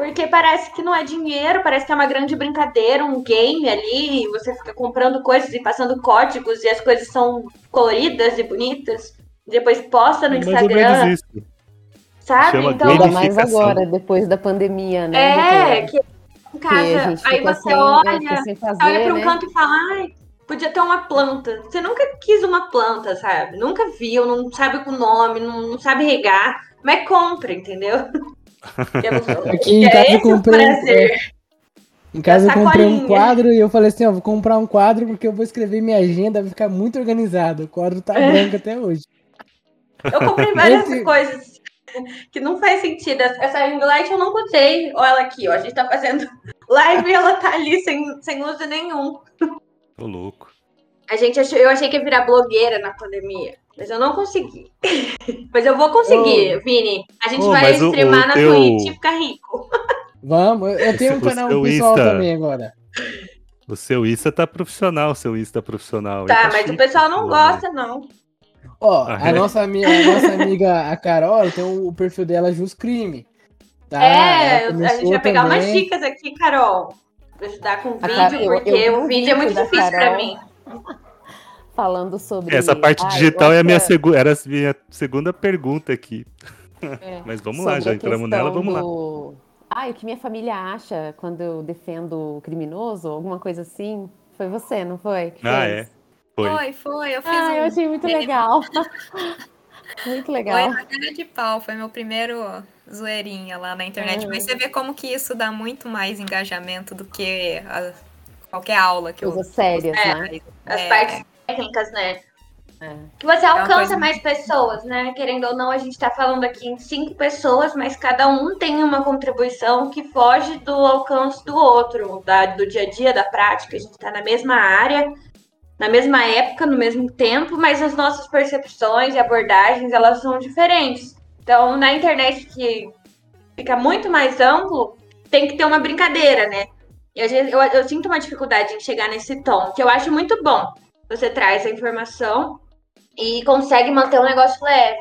Porque parece que não é dinheiro, parece que é uma grande brincadeira, um game ali, e você fica comprando coisas e passando códigos, e as coisas são coloridas e bonitas. Depois posta no É mais ou menos Instagram, isso. sabe? Chama Então, Ainda mais agora, depois da pandemia, né? é, que em Que casa, gente aí você sem, olha, sem fazer, olha para um né? canto e fala, ai, podia ter uma planta. Você nunca quis uma planta, sabe? Nunca viu, não sabe o nome, não, não sabe regar, mas compra, entendeu? Aqui em é casa eu o comprei. prazer. Em casa eu comprei um quadro e eu falei assim, ó, vou comprar um quadro porque eu vou escrever minha agenda, vai ficar muito organizado. O quadro tá É. branco até hoje. Eu comprei várias Esse- coisas que não faz sentido. Essa ring light eu não usei. Olha ela aqui, ó. A gente tá fazendo live e ela tá ali sem, sem uso nenhum. Tô louco. A gente achou, eu achei que ia virar blogueira na pandemia, mas eu não consegui. mas eu vou conseguir, Vini. A gente Ô, vai o- streamar o na teu- Twitch e ficar rico. Vamos, eu- eu tenho um o canal seu pessoal Insta- também agora. O seu Insta tá profissional, o seu Insta profissional. aí Tá, mas chique, o pessoal não né? gosta, não. Ó, Ah, a é? nossa, a nossa amiga, a Carol, tem o, o perfil dela Jus Crime. Tá? é, a gente vai pegar umas também. dicas aqui, Carol. Pra ajudar com o vídeo, eu- porque eu vi o vídeo é muito difícil pra Carol. mim. Falando sobre. Essa parte Ah, digital é a minha segunda, era a minha segunda pergunta aqui. É. Mas vamos lá, já entramos nela, vamos lá. do... Ah, e o que minha família acha quando eu defendo o criminoso, alguma coisa assim? Foi você, não foi? que Ah, fez? é. Foi. Foi, foi. Eu fiz Ah, um... eu achei muito legal. muito Foi legal. na cara de pau, foi meu primeiro zoeirinha lá na internet. Mas você vê como que isso dá muito mais engajamento do que a- qualquer aula que eu Coisas sérias, É. né? As É. partes técnicas, né? É. Que você uma alcança coisa- mais pessoas, né? Querendo ou não, a gente tá falando aqui em cinco pessoas, mas cada um tem uma contribuição que foge do alcance do outro, da- do dia a dia, da prática. A gente tá na mesma área, na mesma época, no mesmo tempo, mas as nossas percepções e abordagens, elas são diferentes. Então, na internet que fica muito mais amplo, tem que ter uma brincadeira, né? E vezes eu, eu sinto uma dificuldade em chegar nesse tom, que eu acho muito bom. Você traz a informação e consegue manter um negócio leve.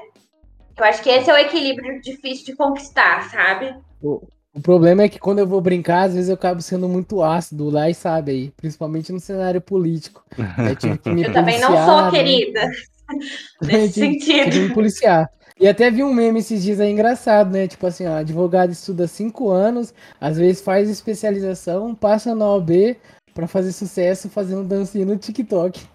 Eu acho que esse é o equilíbrio difícil de conquistar, sabe? O problema é que quando eu vou brincar, às vezes eu acabo sendo muito ácido lá e sabe aí, principalmente no cenário político. Eu tive que me Eu também não sou né? querida nesse Tive- tive sentido. que me policiar. E até vi um meme esses dias aí engraçado, né? Tipo assim, ó, advogado estuda cinco anos, às vezes faz especialização, passa na OAB pra fazer sucesso fazendo dancinha no TikTok.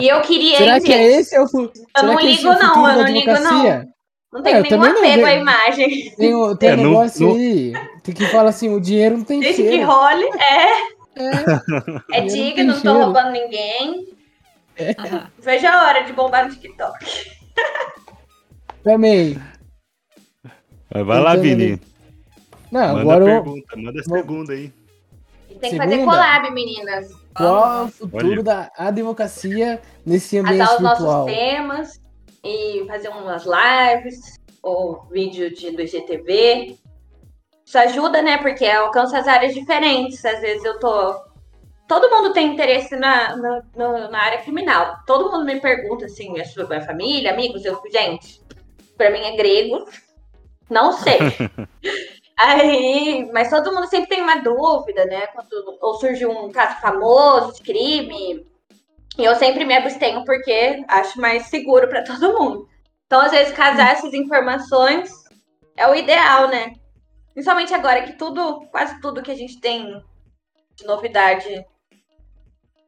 E eu queria, Será hein, que é esse é o será não que ligo, é não, eu não ligo, não. Não tenho É, eu nenhum não apego à imagem. Tem, o- tem É, um não- negócio não- aí tem que fala assim, o dinheiro não tem Desde que cheiro. role, é, É, é não tem digno, não tô cheiro. roubando ninguém. Aham. Veja a hora de bombar no TikTok. também. Mas vai lá, Vini. Não, Manda agora a eu, pergunta, manda a segunda aí. Tem que fazer Segunda? collab, meninas. Qual é o futuro Olha. da advocacia nesse ambiente Atar os virtual? nossos temas e fazer umas lives ou vídeo de, do IGTV. Isso ajuda, né? Porque alcança as áreas diferentes. Às vezes eu tô. Todo mundo tem interesse na, na, na- na área criminal. Todo mundo me pergunta assim, a sua minha família, amigos, eu gente, pra mim é grego. Não sei. Aí, mas todo mundo sempre tem uma dúvida, né? Quando ou surge um caso famoso de crime, e eu sempre me abstenho porque acho mais seguro para todo mundo. Então, às vezes, casar essas informações é o ideal, né? Principalmente agora que tudo, quase tudo que a gente tem de novidade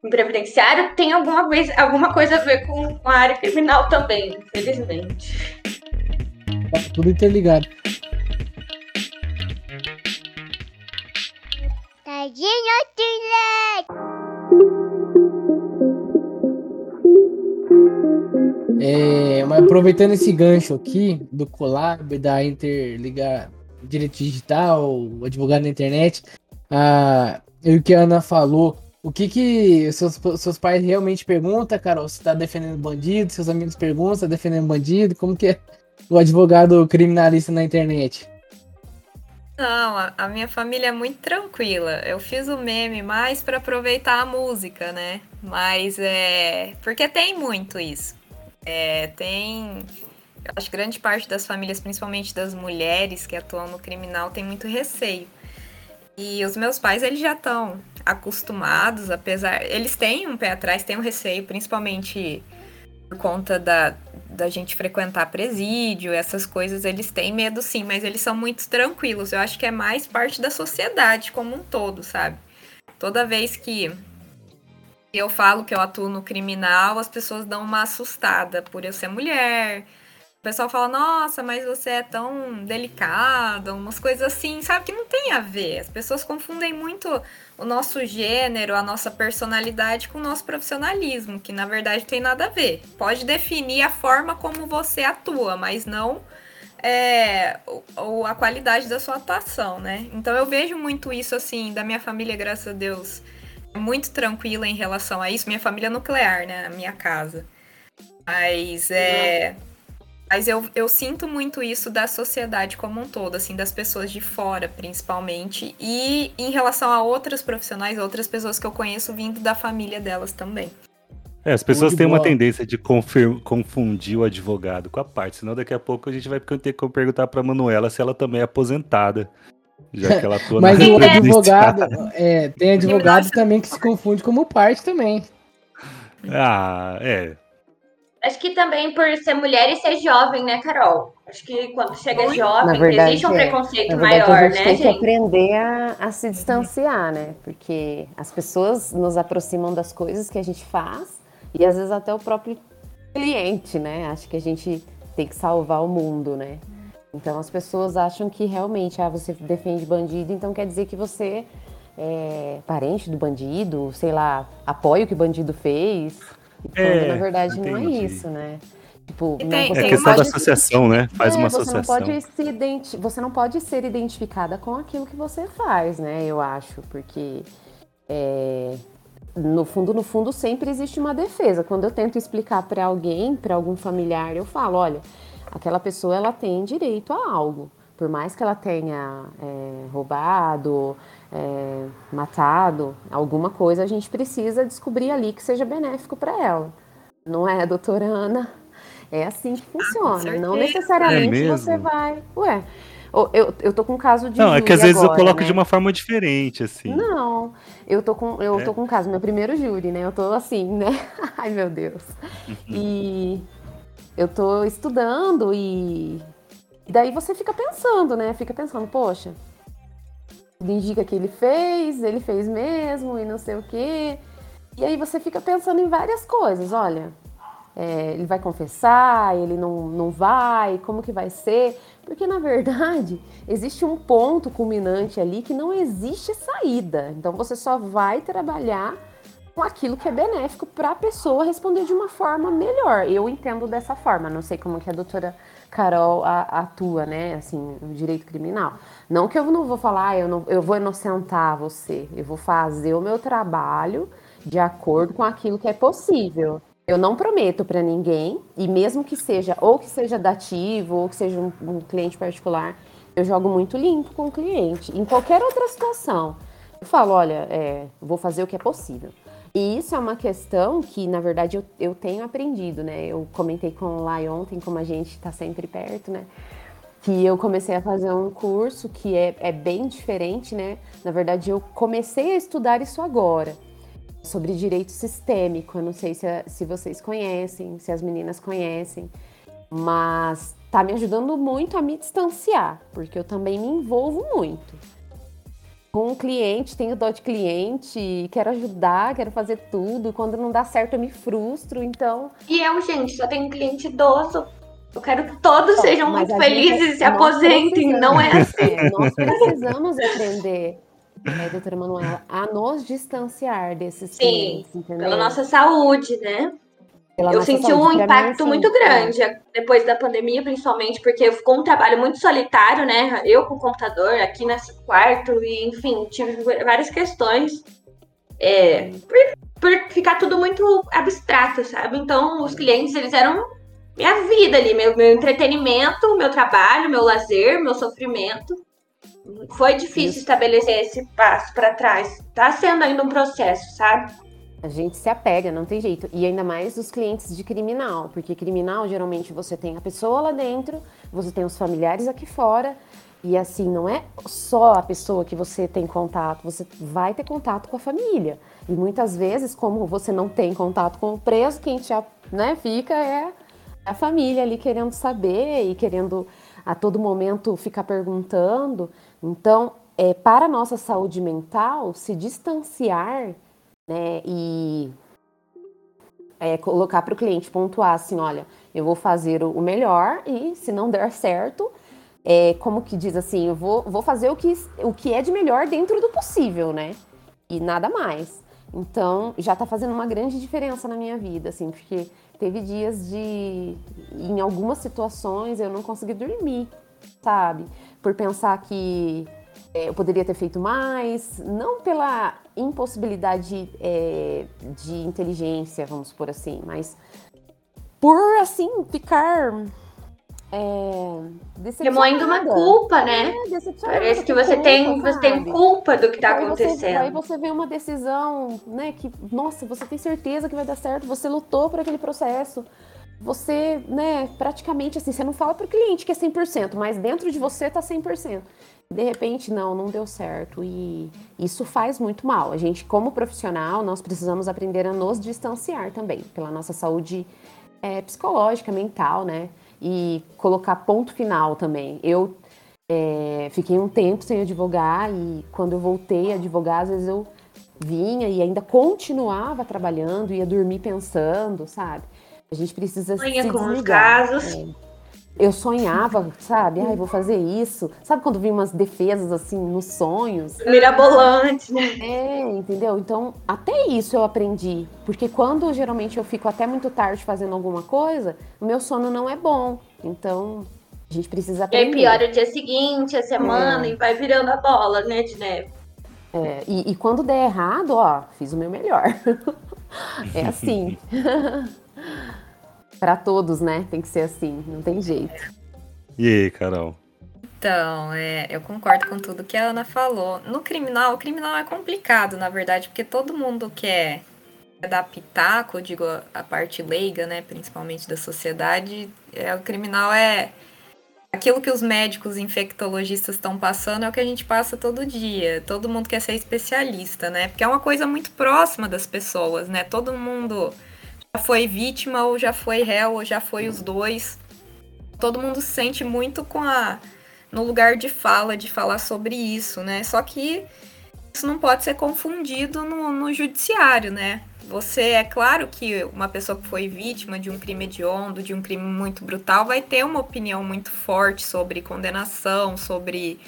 em previdenciário tem alguma, vez, alguma coisa a ver com a área criminal também, infelizmente. Tá tudo interligado. Tile! É, mas aproveitando esse gancho aqui do Collab, da Interliga Direito Digital, o advogado na internet, a, e o que a Ana falou, o que que seus, seus pais realmente perguntam, Carol? Você tá defendendo bandido? Seus amigos perguntam, tá defendendo bandido? Como que é o advogado criminalista na internet? Não, a, minha família é muito tranquila. Eu fiz o meme mais para aproveitar a música, né? Mas é. Porque tem muito isso. É, tem. Eu acho que grande parte das famílias, principalmente das mulheres que atuam no criminal, tem muito receio. E os meus pais, eles já estão acostumados, apesar. Eles têm um pé atrás, têm um receio, principalmente por conta da, da gente frequentar presídio, essas coisas, eles têm medo sim, mas eles são muito tranquilos. Eu acho que é mais parte da sociedade como um todo, sabe? Toda vez que eu falo que eu atuo no criminal, as pessoas dão uma assustada por eu ser mulher, o pessoal fala, nossa, mas você é tão delicada, umas coisas assim, sabe? Que não tem a ver. As pessoas confundem muito o nosso gênero, a nossa personalidade com o nosso profissionalismo, que na verdade tem nada a ver. Pode definir a forma como você atua, mas não é, ou a qualidade da sua atuação, né? Então eu vejo muito isso assim, da minha família, graças a Deus, é muito tranquila em relação a isso. Minha família nuclear, né? A minha casa. Mas é. Mas eu, eu sinto muito isso da sociedade como um todo, assim, das pessoas de fora, principalmente. E em relação a outras profissionais, outras pessoas que eu conheço vindo da família delas também. É, as pessoas têm uma tendência de confundir o advogado com a parte, senão daqui a pouco a gente vai ter que perguntar para Manuela se ela também é aposentada. Já que ela atua Mas o advogado, é, tem advogado também que se confunde como parte também. Ah, é. Acho que também por ser mulher e ser jovem, né, Carol? Acho que quando chega Na jovem, verdade, existe um é. preconceito Na verdade, maior, a gente né, tem que gente? aprender a, a se distanciar, né? Porque as pessoas nos aproximam das coisas que a gente faz e às vezes até o próprio cliente, né? Acho que a gente tem que salvar o mundo, né? Então as pessoas acham que realmente, ah, você defende bandido, então quer dizer que você é parente do bandido, sei lá, apoia o que o bandido fez. E quando, É, na verdade não é isso, né? Tipo, não, tem- É não questão da pode- associação, né? Faz é, uma você não associação. pode se identi- você não pode ser identificada com aquilo que você faz, né? Eu acho, porque é, no fundo, no fundo, sempre existe uma defesa. Quando eu tento explicar para alguém, para algum familiar, eu falo, olha, aquela pessoa ela tem direito a algo, por mais que ela tenha é, roubado, é, matado alguma coisa, a gente precisa descobrir ali que seja benéfico para ela. Não é, doutora Ana? É assim que funciona. não certeza. necessariamente É você vai. Ué, eu, eu tô com um caso de. Não, é que às vezes eu agora, coloco né? de uma forma diferente, assim. Não, eu tô com eu É? tô com um caso, meu primeiro júri, né? Eu tô assim, né? Ai, meu Deus. Uhum. E eu tô estudando e e daí você fica pensando, né? Fica pensando, poxa, indica que ele fez, ele fez mesmo e não sei o quê. E aí você fica pensando em várias coisas, olha, é, ele vai confessar, ele não, não vai, como que vai ser? Porque na verdade existe um ponto culminante ali que não existe saída. Então você só vai trabalhar com aquilo que é benéfico para a pessoa responder de uma forma melhor. Eu entendo dessa forma. Não sei como que a doutora Carol a- atua, né? Assim, no direito criminal. Não que eu não vou falar, "Ah, eu, não, eu vou inocentar você. Eu vou fazer o meu trabalho de acordo com aquilo que é possível. Eu não prometo para ninguém, e mesmo que seja, ou que seja dativo, ou que seja um, um cliente particular, eu jogo muito limpo com o cliente. Em qualquer outra situação, eu falo, olha, é, vou fazer o que é possível. E isso é uma questão que, na verdade, eu, eu tenho aprendido, né? Eu comentei com o Lai ontem, como a gente está sempre perto, né? Que eu comecei a fazer um curso que é, é bem diferente, né? Na verdade, eu comecei a estudar isso agora sobre direito sistêmico. Eu não sei se, se vocês conhecem, se as meninas conhecem, mas tá me ajudando muito a me distanciar, porque eu também me envolvo muito. Com o cliente, tenho dó de cliente, quero ajudar, quero fazer tudo. Quando não dá certo, eu me frustro. Então, E eu, gente, só tenho um cliente idoso. Eu quero que todos sejam muito felizes e se nós aposentem. Não é assim. é, nós precisamos aprender é, doutora Manuela, a nos distanciar desses Sim, clientes, entendeu? Pela nossa saúde, né? Eu senti saúde. um mim, impacto assim, muito é, grande depois da pandemia, principalmente porque ficou um trabalho muito solitário, né? Eu com o computador aqui nesse quarto, e enfim, tive várias questões. é, por, por ficar tudo muito abstrato, sabe? Então, os clientes, eles eram minha vida ali, meu, meu entretenimento, meu trabalho, meu lazer, meu sofrimento. Foi difícil Isso. estabelecer esse passo para trás. Tá sendo ainda um processo, sabe? A gente se apega, não tem jeito. E ainda mais os clientes de criminal, porque criminal geralmente você tem a pessoa lá dentro, você tem os familiares aqui fora, e assim, não é só a pessoa que você tem contato, você vai ter contato com a família. E muitas vezes, como você não tem contato com o preso, quem te né, fica é a família ali querendo saber e querendo a todo momento ficar perguntando. Então, é, para a nossa saúde mental, se distanciar né, e é, colocar para o cliente pontuar assim, olha, eu vou fazer o melhor e se não der certo, é, como que diz assim, eu vou, vou fazer o que, o que é de melhor dentro do possível, né? E nada mais. Então, já tá fazendo uma grande diferença na minha vida, assim, porque teve dias de, em algumas situações, eu não consegui dormir, sabe? Por pensar que é, eu poderia ter feito mais, não pela impossibilidade é, de inteligência, vamos por assim, mas por, assim, ficar é, Remoendo uma culpa, né? É, Parece que você culpa, tem, você tem culpa do que tá Aí você- Aí acontecendo. você vê uma decisão, né, que, nossa, você tem certeza que vai dar certo, você lutou por aquele processo, você, né, praticamente assim, você não fala pro cliente que é 100%, mas dentro de você tá 100%. De repente, não, não deu certo e isso faz muito mal. A gente, como profissional, nós precisamos aprender a nos distanciar também, pela nossa saúde é, psicológica, mental, né, e colocar ponto final também. Eu é, fiquei um tempo sem advogar e quando eu voltei a advogar, às vezes eu vinha e ainda continuava trabalhando, ia dormir pensando, sabe? A gente precisa Sonha se com os desligar. casos. É. Eu sonhava, sabe? Ai, vou fazer isso. Sabe quando vi umas defesas assim nos sonhos? Mirabolante, né? É, entendeu? Então, até isso eu aprendi. Porque quando geralmente eu fico até muito tarde fazendo alguma coisa, o meu sono não é bom. Então, a gente precisa E aprender. aí piora o dia seguinte, a semana, É. e vai virando a bola, né, de neve. É, e, e quando der errado, ó, fiz o meu melhor. é assim. Pra todos, né? Tem que ser assim, não tem jeito. E aí, Carol? Então, é, eu concordo com tudo que a Ana falou. No criminal, o criminal é complicado, na verdade, porque todo mundo quer dar pitaco, eu digo a, parte leiga, né, principalmente da sociedade, é, o criminal é aquilo que os médicos infectologistas estão passando é o que a gente passa todo dia. Todo mundo quer ser especialista, né? Porque é uma coisa muito próxima das pessoas, né? Todo mundo foi vítima ou já foi réu ou já foi os dois. Todo mundo se sente muito com a no lugar de fala, de falar sobre isso, né? Só que isso não pode ser confundido no, no judiciário, né? Você, é claro que uma pessoa que foi vítima de um crime hediondo, de um crime muito brutal, vai ter uma opinião muito forte sobre condenação, sobre.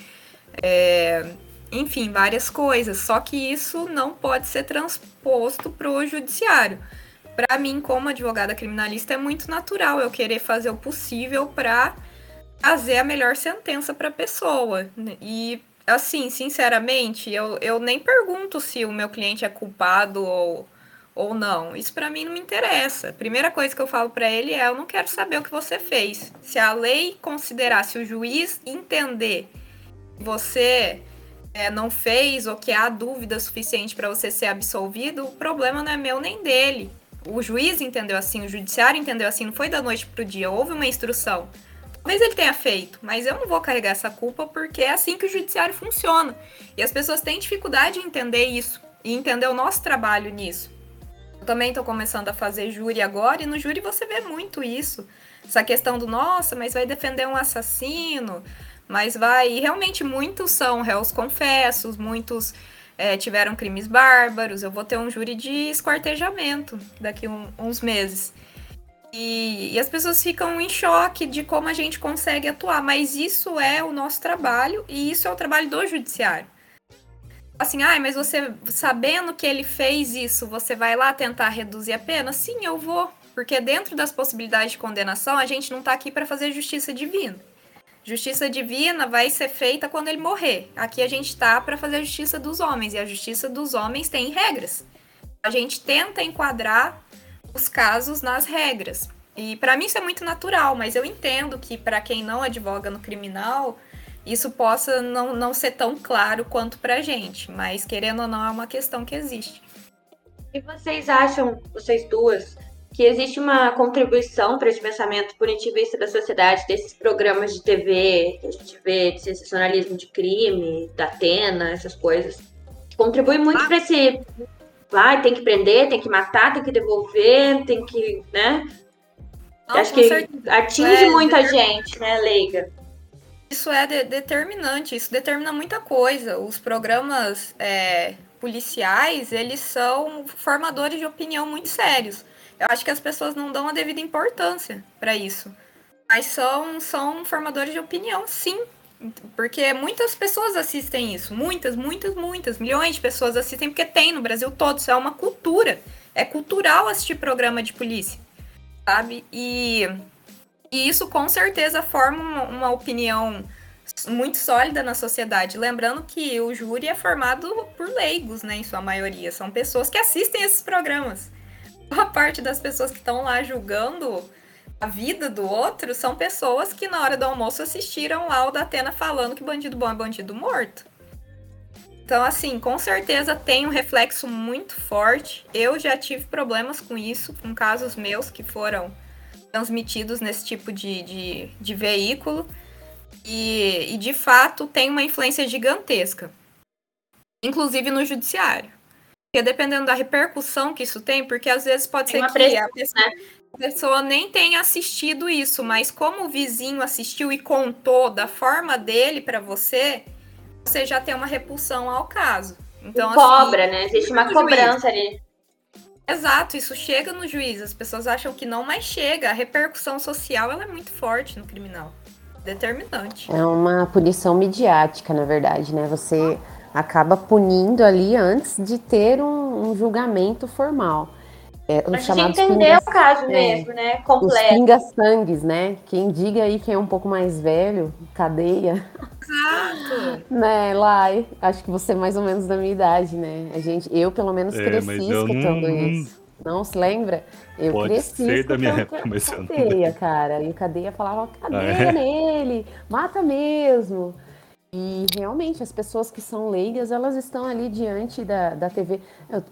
é, enfim, várias coisas. Só que isso não pode ser transposto para o judiciário. Para mim, como advogada criminalista, é muito natural eu querer fazer o possível para trazer a melhor sentença para a pessoa. E, assim, sinceramente, eu, eu nem pergunto se o meu cliente é culpado ou, ou não. Isso para mim não me interessa. A primeira coisa que eu falo para ele é: eu não quero saber o que você fez. Se a lei considerar, se o juiz entender que você é, não fez ou que há dúvida suficiente para você ser absolvido, o problema não é meu nem dele. O juiz entendeu assim, o judiciário entendeu assim, não foi da noite pro dia, houve uma instrução. Talvez ele tenha feito, mas eu não vou carregar essa culpa porque é assim que o judiciário funciona. E as pessoas têm dificuldade em entender isso e entender o nosso trabalho nisso. Eu também estou começando a fazer júri agora e no júri você vê muito isso. Essa questão do nossa, mas vai defender um assassino, mas vai. E realmente muitos são réus confessos, muitos é, tiveram crimes bárbaros. Eu vou ter um júri de esquartejamento daqui um, uns meses. E, e, as pessoas ficam em choque de como a gente consegue atuar, mas isso é o nosso trabalho e isso é o trabalho do judiciário. assim, ah, mas você, sabendo que ele fez isso, você vai lá tentar reduzir a pena? Sim, eu vou. Porque dentro das possibilidades de condenação, a gente não está aqui para fazer justiça divina. Justiça divina vai ser feita quando ele morrer. Aqui a gente está para fazer a justiça dos homens, e a justiça dos homens tem regras. A gente tenta enquadrar os casos nas regras. E para mim isso é muito natural, mas eu entendo que para quem não advoga no criminal, isso possa não, não ser tão claro quanto pra gente, mas querendo ou não é uma questão que existe. E vocês acham, vocês duas, que existe uma contribuição para esse pensamento punitivista da sociedade, desses programas de TV que a gente vê, de sensacionalismo de crime, da Atena, essas coisas. Contribui muito ah. para esse. Vai, tem que prender, tem que matar, tem que devolver, tem que. né? Não, Acho que certeza. atinge é, muita gente, né, leiga. Isso é de determinante, isso determina muita coisa. Os programas é, policiais, eles são formadores de opinião muito sérios. Eu acho que as pessoas não dão a devida importância para isso. Mas são, são formadores de opinião, sim. Porque muitas pessoas assistem isso. Muitas, muitas, muitas. Milhões de pessoas assistem, porque tem no Brasil todo. Isso é uma cultura. É cultural assistir programa de polícia. Sabe? E, e isso com certeza forma uma, uma opinião muito sólida na sociedade. Lembrando que o júri é formado por leigos, né? Em sua maioria. São pessoas que assistem esses programas boa parte das pessoas que estão lá julgando a vida do outro são pessoas que na hora do almoço assistiram lá o da Atena falando que bandido bom é bandido morto. Então, assim, com certeza tem um reflexo muito forte. Eu já tive problemas com isso, com casos meus que foram transmitidos nesse tipo de, de, de veículo. E, e, de fato, tem uma influência gigantesca, inclusive no judiciário. Porque dependendo da repercussão que isso tem, porque às vezes pode tem ser que a pessoa, né? a pessoa nem tenha assistido isso, mas como o vizinho assistiu e contou da forma dele para você, você já tem uma repulsão ao caso. Então, assim, Cobra, né? Existe uma cobrança juiz. ali. Exato, isso chega no juiz. As pessoas acham que não, mas chega. A repercussão social ela é muito forte no criminal. Determinante. É uma punição midiática, na verdade, né? Você acaba punindo ali antes de ter um, um julgamento formal. É, os a gente entender o caso é, mesmo, né? Completo. Os pinga-sangues, né? Quem diga aí que é um pouco mais velho, cadeia. Exato! né, lá, acho que você é mais ou menos da minha idade, né? A gente, eu pelo menos é, cresci escutando não... isso. Não se lembra? Eu Pode cresci ser da minha época, mas cadeia, cara. E o cadeia falava, cadeia ah, é? nele, mata mesmo. E realmente, as pessoas que são leigas, elas estão ali diante da, da TV.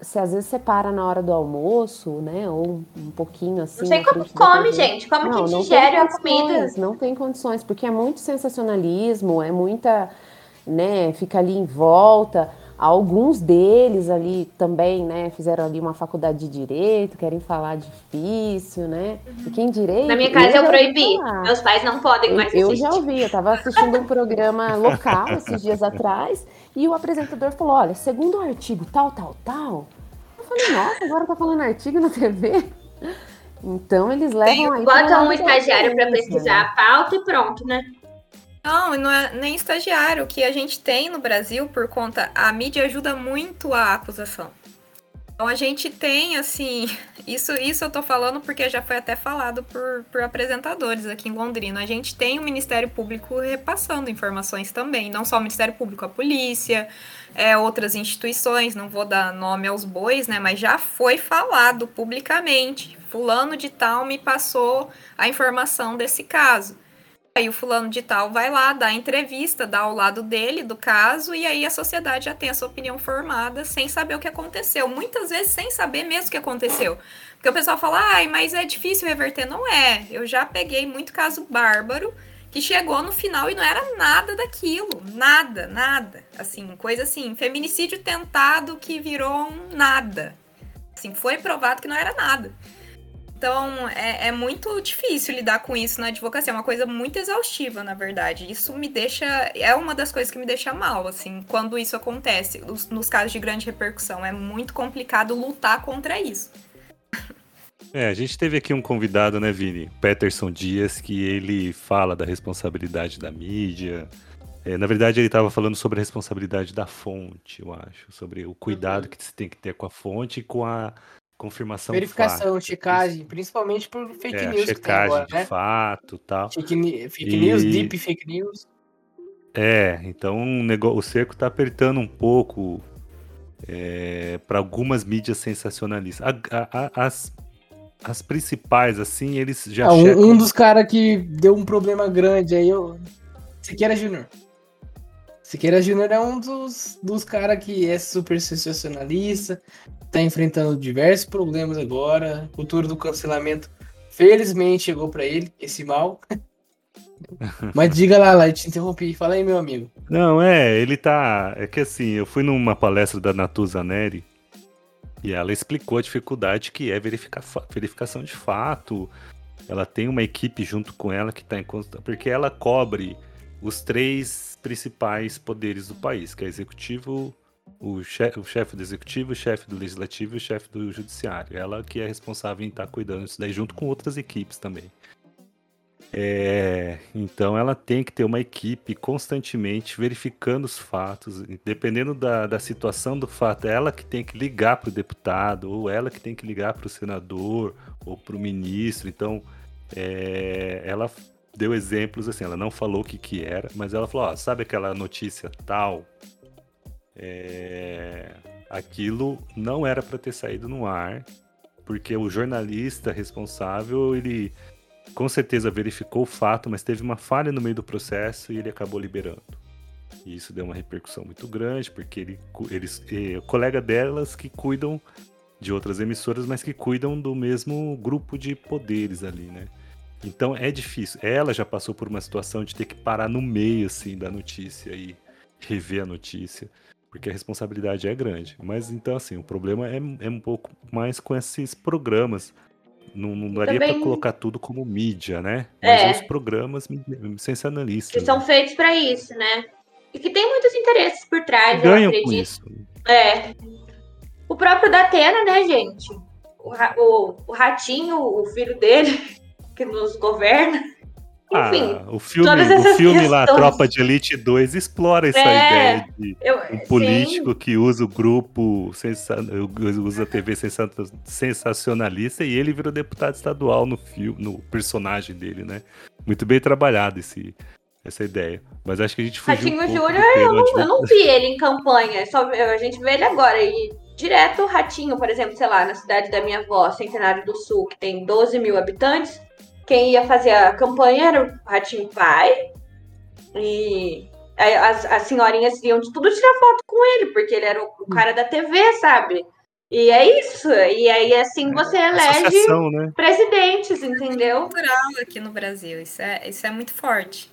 Se às vezes você para na hora do almoço, né? Ou um pouquinho assim. Não sei como come, gente. Como não, que digere a comida? Não tem condições, porque é muito sensacionalismo, é muita. né? Fica ali em volta. Alguns deles ali também, né, fizeram ali uma faculdade de direito, querem falar difícil, né? E quem direito. Na minha casa eu, eu proibi. Meus pais não podem mais assistir. Eu já ouvi, eu estava assistindo um programa local esses dias atrás e o apresentador falou: olha, segundo o artigo tal, tal, tal. Eu falei, nossa, agora tá falando artigo na TV? Então eles levam aí. Bota um estagiário para pesquisar a pauta e pronto, né? Não, não é nem estagiário. O que a gente tem no Brasil, por conta. A mídia ajuda muito a acusação. Então a gente tem, assim. Isso, isso eu tô falando porque já foi até falado por, por apresentadores aqui em Londrina. A gente tem o Ministério Público repassando informações também. Não só o Ministério Público, a polícia, é, outras instituições, não vou dar nome aos bois, né? Mas já foi falado publicamente. Fulano de tal me passou a informação desse caso. Aí o fulano de tal vai lá, dá entrevista, dá o lado dele do caso, e aí a sociedade já tem a sua opinião formada sem saber o que aconteceu. Muitas vezes sem saber mesmo o que aconteceu. Porque o pessoal fala, ai, mas é difícil reverter. Não é. Eu já peguei muito caso bárbaro que chegou no final e não era nada daquilo. Nada, nada. Assim, coisa assim, feminicídio tentado que virou um nada. Assim, foi provado que não era nada. Então, é, é, muito difícil lidar com isso na advocacia. É uma coisa muito exaustiva, na verdade. Isso me deixa. É uma das coisas que me deixa mal, assim, quando isso acontece. Nos, nos casos de grande repercussão. É muito complicado lutar contra isso. É, a gente teve aqui um convidado, né, Vini? Peterson Dias, que ele fala da responsabilidade da mídia, É, na verdade, ele estava falando sobre a responsabilidade da fonte, eu acho, sobre o cuidado Uhum. que se tem que ter com a fonte e com a confirmação Verificação, fática. checagem, principalmente por fake É, news que tem checagem agora, de né? fato tal. Fake, fake E- news, deep fake news. É, então o, nego- o cerco tá apertando um pouco para algumas mídias sensacionalistas. A- a- a- as, as principais, assim, eles já Ah, um, checam. um dos caras que deu um problema grande aí, eu. Siqueira Júnior. Siqueira Júnior é um dos, dos caras que é super sensacionalista, tá enfrentando diversos problemas agora. Cultura do cancelamento, felizmente chegou pra ele, esse mal. Mas diga lá, lá, eu te interrompi. Fala aí, meu amigo. Não, é, ele tá. É que assim, eu fui numa palestra da Natuza Neri e ela explicou a dificuldade que é verificar verificação de fato. Ela tem uma equipe junto com ela que está em. Porque ela cobre os três principais poderes do país, que é executivo, o chefe, o chefe do executivo, o chefe do legislativo e o chefe do judiciário. Ela que é responsável em estar cuidando disso daí, junto com outras equipes também. É, então ela tem que ter uma equipe constantemente verificando os fatos, dependendo da, da situação do fato, ela que tem que ligar para o deputado, ou ela que tem que ligar para o senador, ou para o ministro. Então, é, ela deu exemplos assim, ela não falou o que, que era, mas ela falou: ó, sabe aquela notícia tal? É, aquilo não era para ter saído no ar, porque o jornalista responsável ele com certeza verificou o fato, mas teve uma falha no meio do processo e ele acabou liberando. E isso deu uma repercussão muito grande, porque ele, eles, o colega delas que cuidam de outras emissoras, mas que cuidam do mesmo grupo de poderes ali, né? Então é difícil. Ela já passou por uma situação de ter que parar no meio assim da notícia e rever a notícia, porque a responsabilidade é grande. Mas então assim, o problema é, é um pouco mais com esses programas. Não, não daria Também- para colocar tudo como mídia, né? É. Mas os programas sensacionalistas Que são né? feitos pra isso, né? E que tem muitos interesses por trás, eu ganham com acredito. isso. É. O próprio Datena, né, gente? O, o, o ratinho, o filho dele, que nos governa. Enfim, Ah, o filme, o filme lá. Tropa de Elite 2, explora essa É, ideia de eu, um sim. político que usa o grupo, usa a TV sensa- sensacionalista e ele virou deputado estadual no filme, no personagem dele, né? Muito bem trabalhado esse, essa ideia. Mas acho que a gente fugiu um Ratinho do Júnior, tema de- Eu não vi ele em campanha, só a gente vê ele agora. E direto o Ratinho, por exemplo, sei lá, na cidade da minha avó, Centenário do Sul, que tem 12 mil habitantes, quem ia fazer a campanha era o Ratinho pai. E as, as senhorinhas iam de tudo tirar foto com ele, porque ele era o, o cara da TV, sabe? E é isso. E aí, assim, você elege né? presidentes, entendeu? cultural aqui no Brasil. Isso é, isso é muito forte.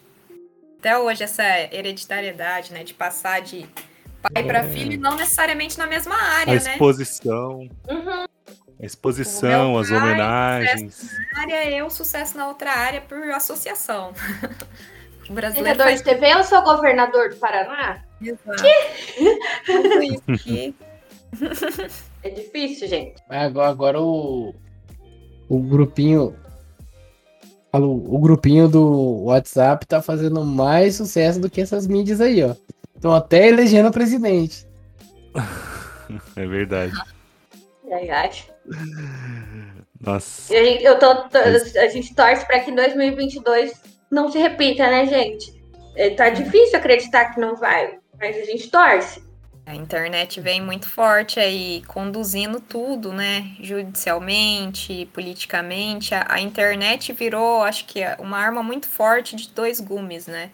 Até hoje, essa hereditariedade, né? De passar de pai para filho, não necessariamente na mesma A área, né? exposição, Uhum. A exposição, O meu as homenagens. área, eu sucesso na outra área por associação. O brasileiro Vereador faz de TV, eu sou governador do Paraná? Exato. Tudo isso aqui. É difícil, gente. Mas Agora, agora o. O grupinho. falo, O grupinho do WhatsApp tá fazendo mais sucesso do que essas mídias aí, ó. Estão até elegendo o presidente. É verdade. Ai, ai. Nossa. A gente, eu tô, tô- a gente torce pra que em 2022 não se repita, né, gente? É, tá difícil acreditar que não vai, mas a gente torce. A internet vem muito forte aí, conduzindo tudo, né? Judicialmente, politicamente. A, a internet virou, acho que, uma arma muito forte de dois gumes, né?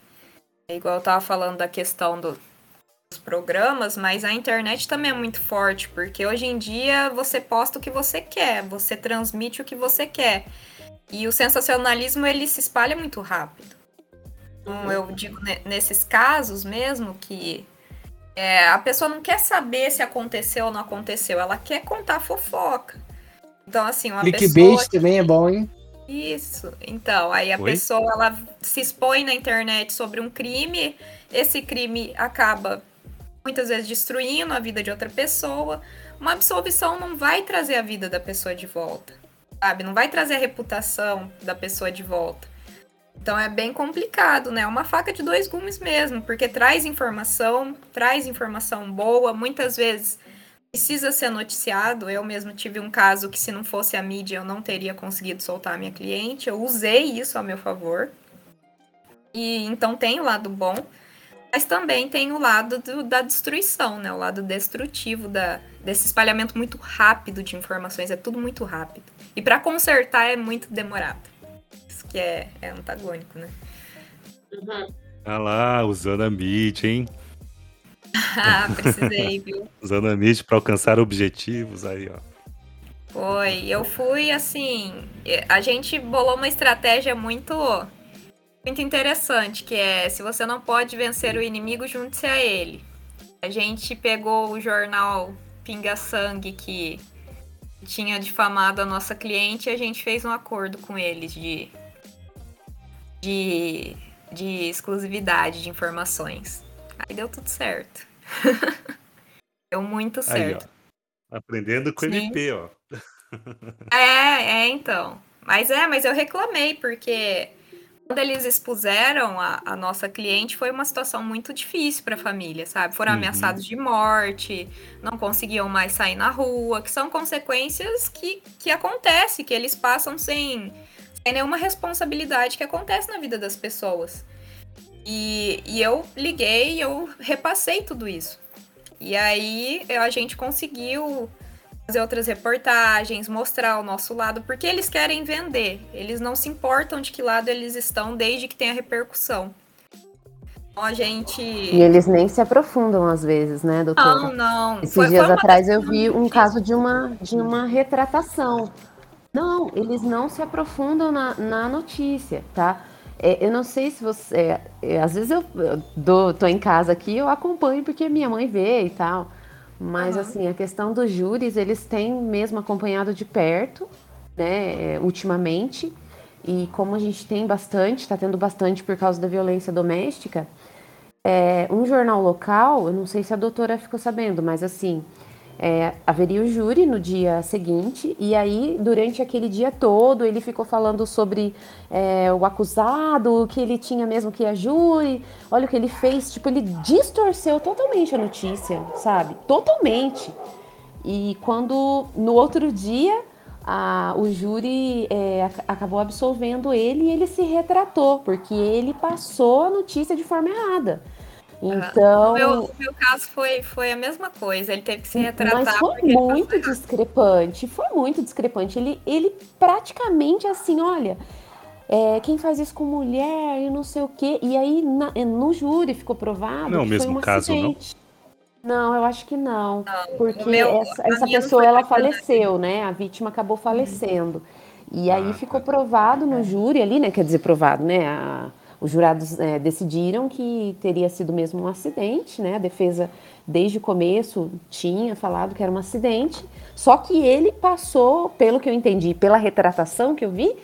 É igual eu tava falando da questão do- dos programas, mas a internet também é muito forte, porque hoje em dia você posta o que você quer, você transmite o que você quer. E o sensacionalismo, ele se espalha muito rápido. Então, eu digo ne- nesses casos mesmo que é, a pessoa não quer saber se aconteceu ou não aconteceu, ela quer contar fofoca. Então, assim, uma Clickbait pessoa. também é bom, hein? Isso. Então, aí a Oi? pessoa ela se expõe na internet sobre um crime, esse crime acaba muitas vezes destruindo a vida de outra pessoa. Uma absolvição não vai trazer a vida da pessoa de volta, sabe? Não vai trazer a reputação da pessoa de volta. Então é bem complicado, né? É uma faca de dois gumes mesmo, porque traz informação, traz informação boa, muitas vezes precisa ser noticiado. Eu mesmo tive um caso que se não fosse a mídia eu não teria conseguido soltar a minha cliente. Eu usei isso a meu favor. E então tem o lado bom, mas também tem o lado do, da destruição, né? O lado destrutivo da, desse espalhamento muito rápido de informações. É tudo muito rápido. E para consertar é muito demorado. Isso que é, é antagônico, né? Uhum. Ah lá, usando a mídia, hein? ah, precisei, viu? Usando a mídia para alcançar objetivos aí, ó. Foi. Eu fui assim. A gente bolou uma estratégia muito muito interessante, que é se você não pode vencer o inimigo, junte-se a ele. A gente pegou o jornal Pinga Sangue que tinha difamado a nossa cliente e a gente fez um acordo com eles de, de, de exclusividade de informações. Aí deu tudo certo. deu muito certo. Aí. Aprendendo com Sim. MP, ó. É, é, então. Mas é, mas eu reclamei, porque quando eles expuseram a, a nossa cliente, foi uma situação muito difícil para a família, sabe? Foram Uhum. ameaçados de morte, não conseguiam mais sair na rua, que são consequências que, que acontecem, que eles passam sem, sem nenhuma responsabilidade que acontece na vida das pessoas. E, e eu liguei eu repassei tudo isso. E aí a gente conseguiu fazer outras reportagens, mostrar o nosso lado, porque eles querem vender. Eles não se importam de que lado eles estão, desde que tenha repercussão. Então a gente. E eles nem se aprofundam às vezes, né, doutora? Não, não. Esses Foi- foi dias uma atrás eu vi um caso de uma, de uma retratação. Não, eles não se aprofundam na, na notícia, tá? É, eu não sei se você. é, é, às vezes eu, eu dou, tô em casa aqui, eu acompanho porque minha mãe vê e tal. Mas Aham. assim, a questão dos júris, eles têm mesmo acompanhado de perto, né, é, ultimamente. E como a gente tem bastante, está tendo bastante por causa da violência doméstica, é, um jornal local, eu não sei se a doutora ficou sabendo, mas assim, é, haveria o júri no dia seguinte, e aí, durante aquele dia todo, ele ficou falando sobre é, o acusado, que ele tinha mesmo que ir a júri, olha o que ele fez, tipo, ele distorceu totalmente a notícia, sabe? Totalmente. E quando, no outro dia, a- o júri é, ac- acabou absolvendo ele e ele se retratou, porque ele passou a notícia de forma errada. Então, O meu, meu caso foi, foi a mesma coisa. Ele teve que se retratar. mas foi porque muito discrepante, foi muito discrepante. Ele, ele praticamente assim, olha, é, quem faz isso com mulher e não sei o quê. E aí na- no júri ficou provado Não é o que mesmo foi um caso, não? acidente. Não, eu acho que não. Porque o meu- essa, essa não pessoa ela faleceu, né? A vítima acabou falecendo. E aí Ah, ficou tá. provado no júri ali, né? Quer dizer, provado, né? A- os jurados é, decidiram que teria sido mesmo um acidente, né? A defesa, desde o começo, tinha falado que era um acidente. Só que ele passou, pelo que eu entendi, pela retratação que eu vi,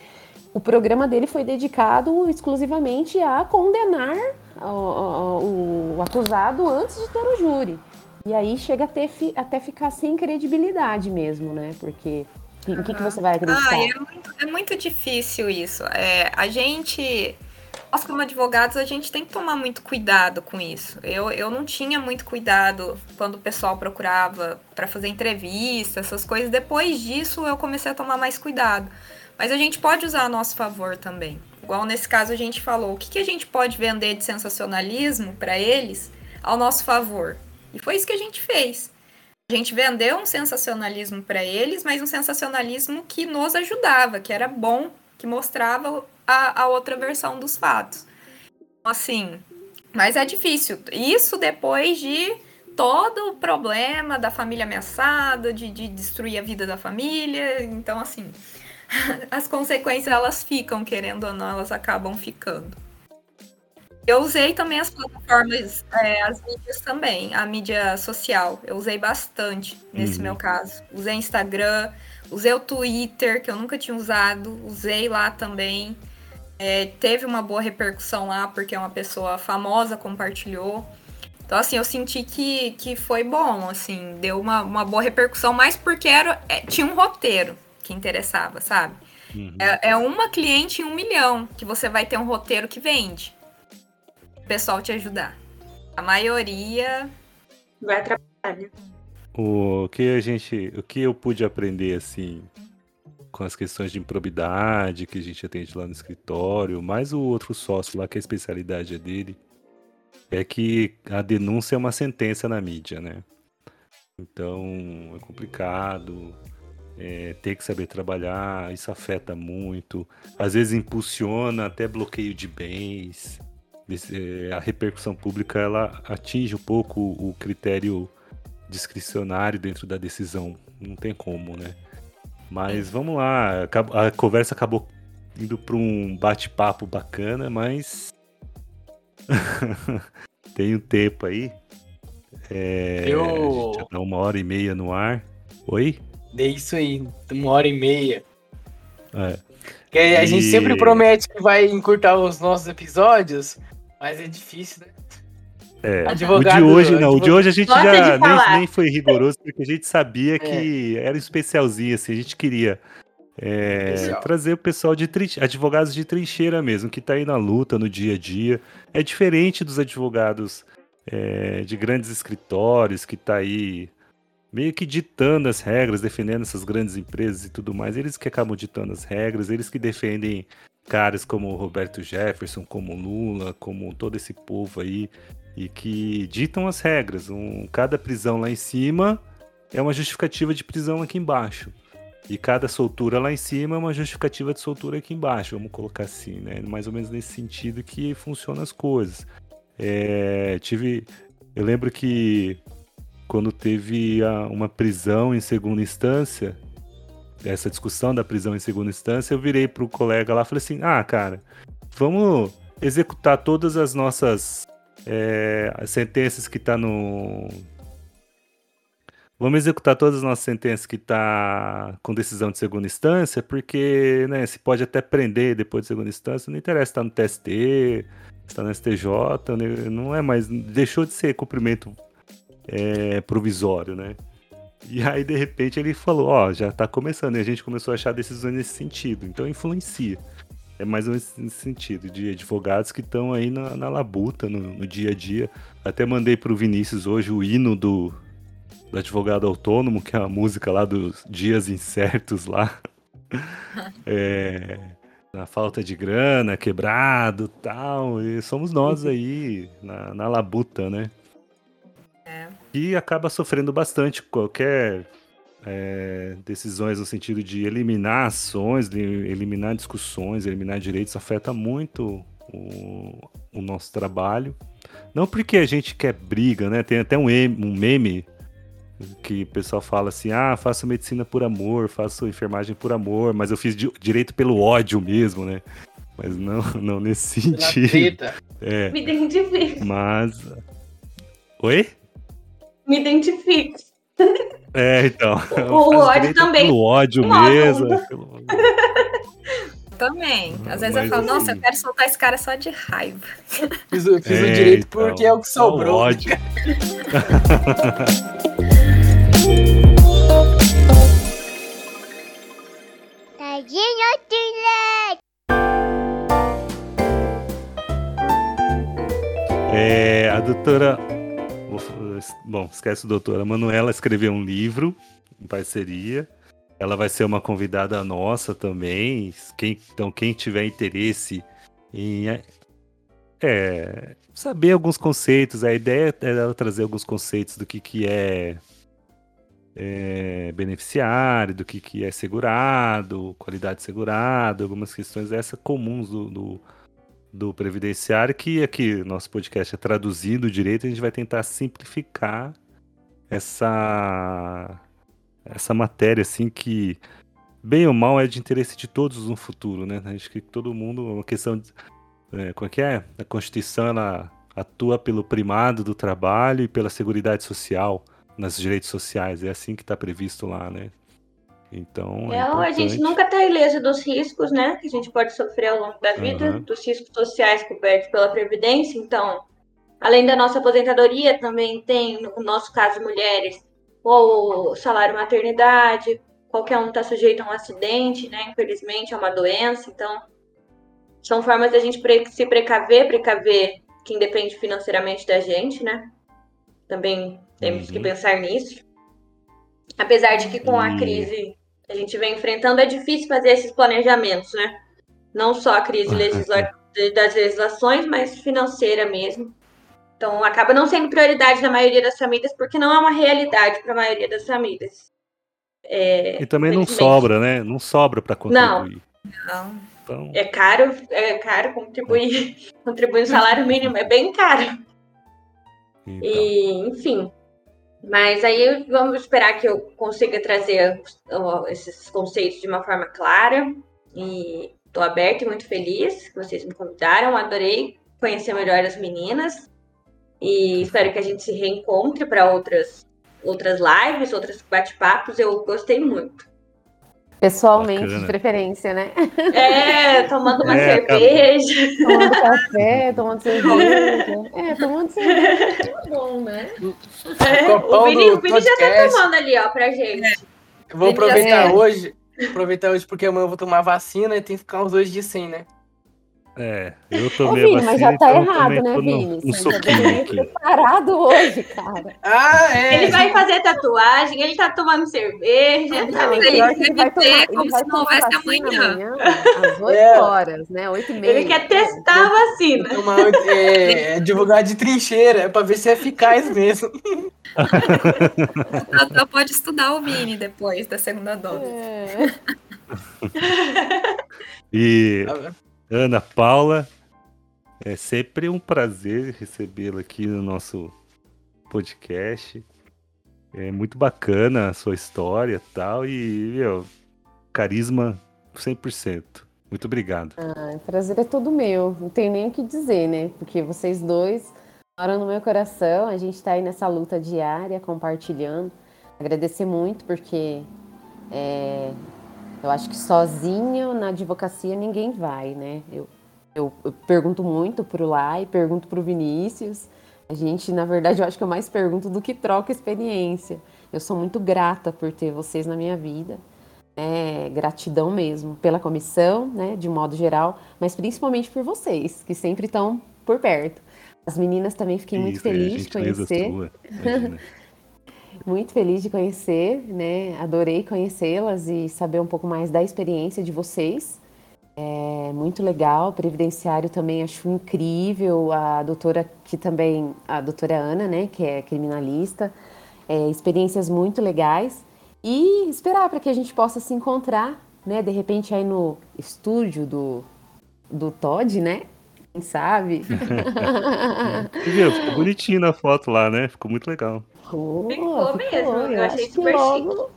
o programa dele foi dedicado exclusivamente a condenar o, o- o acusado antes de ter o júri. E aí chega a ter, fi- até ficar sem credibilidade mesmo, né? Porque em que, que você vai acreditar? Ah, é muito, é muito difícil isso. É, a gente, nós como advogados, a gente tem que tomar muito cuidado com isso. Eu, eu não tinha muito cuidado quando o pessoal procurava para fazer entrevista, essas coisas. Depois disso, eu comecei a tomar mais cuidado. Mas a gente pode usar a nosso favor também. Igual nesse caso a gente falou, o que, que a gente pode vender de sensacionalismo para eles ao nosso favor? E foi isso que a gente fez. A gente vendeu um sensacionalismo para eles, mas um sensacionalismo que nos ajudava, que era bom, que mostrava a, a outra versão dos fatos. Então, Assim, mas é difícil. Isso depois de todo o problema da família ameaçada, de, de destruir a vida da família. Então, assim, as consequências elas ficam, querendo ou não, elas acabam ficando. Eu usei também as plataformas, é, as mídias também, a mídia social. Eu usei bastante nesse Uhum. meu caso. Usei Instagram, usei o Twitter, que eu nunca tinha usado, usei lá também. É, teve uma boa repercussão lá, porque uma pessoa famosa compartilhou. Então, assim, eu senti que, que foi bom, assim, deu uma, uma boa repercussão, mais porque era, é, tinha um roteiro que interessava, sabe? Uhum. É, é uma cliente em um milhão que você vai ter um roteiro que vende. O pessoal te ajudar. A maioria. Vai atrapalhar, né? O que a gente, o que eu pude aprender assim com as questões de improbidade que a gente atende lá no escritório, mais o outro sócio lá que a especialidade é dele, é que a denúncia é uma sentença na mídia, né? Então é complicado, é, ter que saber trabalhar, isso afeta muito, às vezes impulsiona até bloqueio de bens. Esse- A repercussão pública ela atinge um pouco o critério discricionário dentro da decisão. Não tem como, né? Mas vamos lá. A conversa acabou indo para um bate-papo bacana, mas. tem um tempo aí. É, Eu- A gente já tá uma hora e meia no ar. Oi? É isso aí, uma hora e meia. É. Que a E- gente sempre promete que vai encurtar os nossos episódios, mas é difícil, né? É, Advogado- o de hoje não, o de hoje a gente Gosta já nem, nem foi rigoroso porque a gente É. sabia que era um especialzinho, assim, a gente queria é, trazer o pessoal de advogados de trincheira mesmo, que tá aí na luta no dia a dia. É diferente dos advogados é, de grandes escritórios que tá aí meio que ditando as regras, defendendo essas grandes empresas e tudo mais. Eles que acabam ditando as regras, eles que defendem caras como o Roberto Jefferson, como o Lula, como todo esse povo aí e que ditam as regras. Um, cada prisão lá em cima é uma justificativa de prisão aqui embaixo. E cada soltura lá em cima é uma justificativa de soltura aqui embaixo, vamos colocar assim, né? Mais ou menos nesse sentido que funcionam as coisas. É, tive. Eu lembro que quando teve a- uma prisão em segunda instância, essa discussão da prisão em segunda instância, eu virei pro colega lá e falei assim: ah, cara, vamos executar todas as nossas é, as sentenças que tá no. Vamos executar todas as nossas sentenças que tá com decisão de segunda instância, porque né, se pode até prender depois de segunda instância, não interessa se tá no TST, se tá no STJ, né, não é mais. Deixou de ser cumprimento é, provisório, né? E aí, de repente, ele falou, ó, já tá começando, e a gente começou a achar decisões nesse sentido, então influencia. É mais nesse sentido, de advogados que estão aí na, na labuta, no, no dia a dia. Até mandei pro Vinícius hoje o hino do, do advogado autônomo, que é a música lá dos dias incertos lá. É, na falta de grana, quebrado tal. E somos nós aí na, na labuta, né? É. E acaba sofrendo bastante qualquer é, decisões no sentido de eliminar ações, de eliminar discussões, eliminar direitos, afeta muito o, o nosso trabalho. Não porque a gente quer briga, né? Tem até um, um meme que o pessoal fala assim: ah, faço medicina por amor, faço enfermagem por amor, mas eu fiz di- direito pelo ódio mesmo, né? Mas não, não nesse sentido. É, Me identifico. mas. Oi? Me identifico. É, então. O faço ódio também. Pelo ódio mesmo. é pelo- Também. Às vezes Mas eu falo, nossa, assim- eu quero soltar esse cara só de raiva. Fiz, o- fiz o É, direito então, porque é o que só o sobrou. ódio. Tadinho Tilek. É, a doutora. Bom, esquece a doutora. A Manuela escreveu um livro em parceria. Ela vai ser uma convidada nossa também. Quem, então, quem tiver interesse em é, saber alguns conceitos, a ideia é ela trazer alguns conceitos do que, que é, é beneficiário, do que, que é segurado, qualidade de segurado, algumas questões dessas comuns do, do, do previdenciário, que aqui nosso podcast é traduzindo direito, a gente vai tentar simplificar essa essa matéria assim que bem ou mal é de interesse de todos no futuro, né? Acho que todo mundo, uma questão de é, como é que é? A Constituição ela atua pelo primado do trabalho e pela seguridade social nos direitos sociais, é assim que está previsto lá, né? Então, é a gente nunca tá ilesa dos riscos, né? Que a gente pode sofrer ao longo da vida, Aham. dos riscos sociais cobertos pela Previdência. Então, além da nossa aposentadoria, também tem, no nosso caso, mulheres, o salário maternidade, qualquer um está sujeito a um acidente, né? Infelizmente, é uma doença. Então, são formas da gente se precaver, precaver quem depende financeiramente da gente, né? Também temos Uhum. que pensar nisso. Apesar de que com a crise a gente vem enfrentando, é difícil fazer esses planejamentos, né? Não só a crise legisla das legislações, mas financeira mesmo. Então, acaba não sendo prioridade na maioria das famílias, porque não é uma realidade para a maioria das famílias. É, E também não sobra, né? Não sobra para contribuir. Não. Então, É caro, é caro contribuir, contribuir no salário mínimo, é bem caro. então. E, enfim. Mas aí vamos esperar que eu consiga trazer esses conceitos de uma forma clara. E estou aberta e muito feliz que vocês me convidaram. Adorei conhecer melhor as meninas. E espero que a gente se reencontre para outras, outras lives, outros bate-papos. Eu gostei muito. Pessoalmente, Bacana. de preferência, né? É, tomando uma É, cerveja. Tomando café, tomando cerveja. É, tomando cerveja é bom, né? Copão o Vini, o Vini já tá tomando ali, ó, pra gente. Eu vou aproveitar hoje. Aproveitar hoje porque amanhã eu vou tomar vacina e tem que ficar uns dois dias sem, né? É, eu Ô, tomei a Vini, vacina, mas já tá então errado, né, Vini? Um Você já sopinho deveria aqui. ter parado hoje, cara. Ah, é. Ele vai fazer tatuagem, ele tá tomando cerveja. Não, Ele pior que ele vai ter ele como vai se não houvesse vacina amanhã. às 8 É. horas, né? 8 e meia. Ele quer testar a vacina. Tomar, é, é advogado de trincheira, é pra ver se é eficaz mesmo. O Tata pode estudar o Vini depois da segunda dose. É. E Tá Ana Paula, é sempre um prazer recebê-la aqui no nosso podcast. É muito bacana a sua história e tal. E, meu, carisma 100%. Muito obrigado. O prazer é todo meu, não tem nem o que dizer, né? Porque vocês dois moram no meu coração, a gente tá aí nessa luta diária, compartilhando. Agradecer muito, porque é, eu acho que sozinho na advocacia ninguém vai, né? Eu, eu, eu pergunto muito pro Lai, pergunto pro Vinícius. A gente, na verdade, eu acho que eu mais pergunto do que troca experiência. Eu sou muito grata por ter vocês na minha vida. É, gratidão mesmo pela comissão, né, de modo geral, mas principalmente por vocês, que sempre estão por perto. As meninas também fiquei muito Isso, é feliz de conhecer, sua. muito feliz de conhecer, né? Adorei conhecê-las e saber um pouco mais da experiência de vocês. É muito legal, previdenciário também acho incrível. A doutora que também, a doutora Ana, né, que é criminalista, é, experiências muito legais e esperar para que a gente possa se encontrar, né, de repente aí no estúdio do do Todd, né? Quem sabe? Viu, ficou bonitinho na foto lá, né? Ficou muito legal. Ficou, Ficou mesmo, eu achei super logo,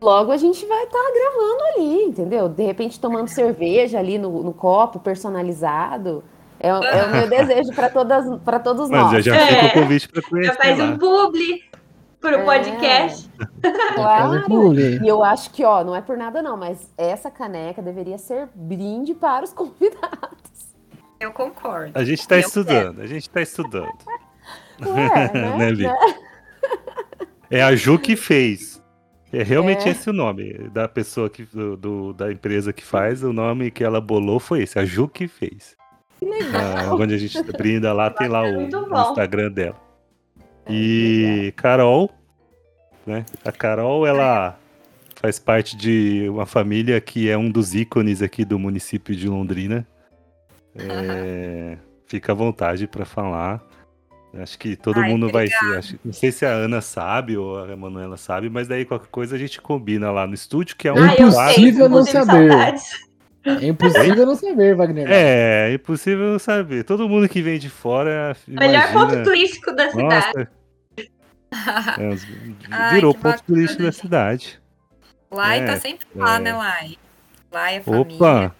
logo a gente vai estar gravando ali, entendeu? De repente tomando cerveja ali no, no copo personalizado. É, o- é o meu desejo para todas para todos Mas nós. já, já É. fica o convite para Já conhecer faz lá. um publi pro É. podcast. Claro. E eu acho que, ó, não é por nada não, mas essa caneca deveria ser brinde para os convidados. Eu concordo. A gente tá Eu estudando, a gente tá estudando. Ué, né? Né? É a Ju que fez. É realmente É. esse o nome da pessoa que, do, do- da empresa que faz. O nome que ela bolou foi esse, a Ju que fez. Que legal. Ah, onde a gente brinda lá, tem lá o, o. Instagram dela. E Carol, né? A Carol, ela faz parte de uma família que é um dos ícones aqui do município de Londrina. É, fica à vontade para falar. Acho que todo Ai, mundo vai obrigada. ser. acho- não sei se a Ana sabe ou a Manuela sabe, mas daí qualquer coisa a gente combina lá no estúdio, que é um Ah. Impossível não saber. saudades. É impossível não saber, Wagner. É, é impossível saber. Todo mundo que vem de fora. Melhor imagina, ponto turístico da cidade. Nossa, é, os- Ai, virou que ponto turístico da cidade. Lai É, tá sempre lá, é. né, Lai? Lai é família. Opa!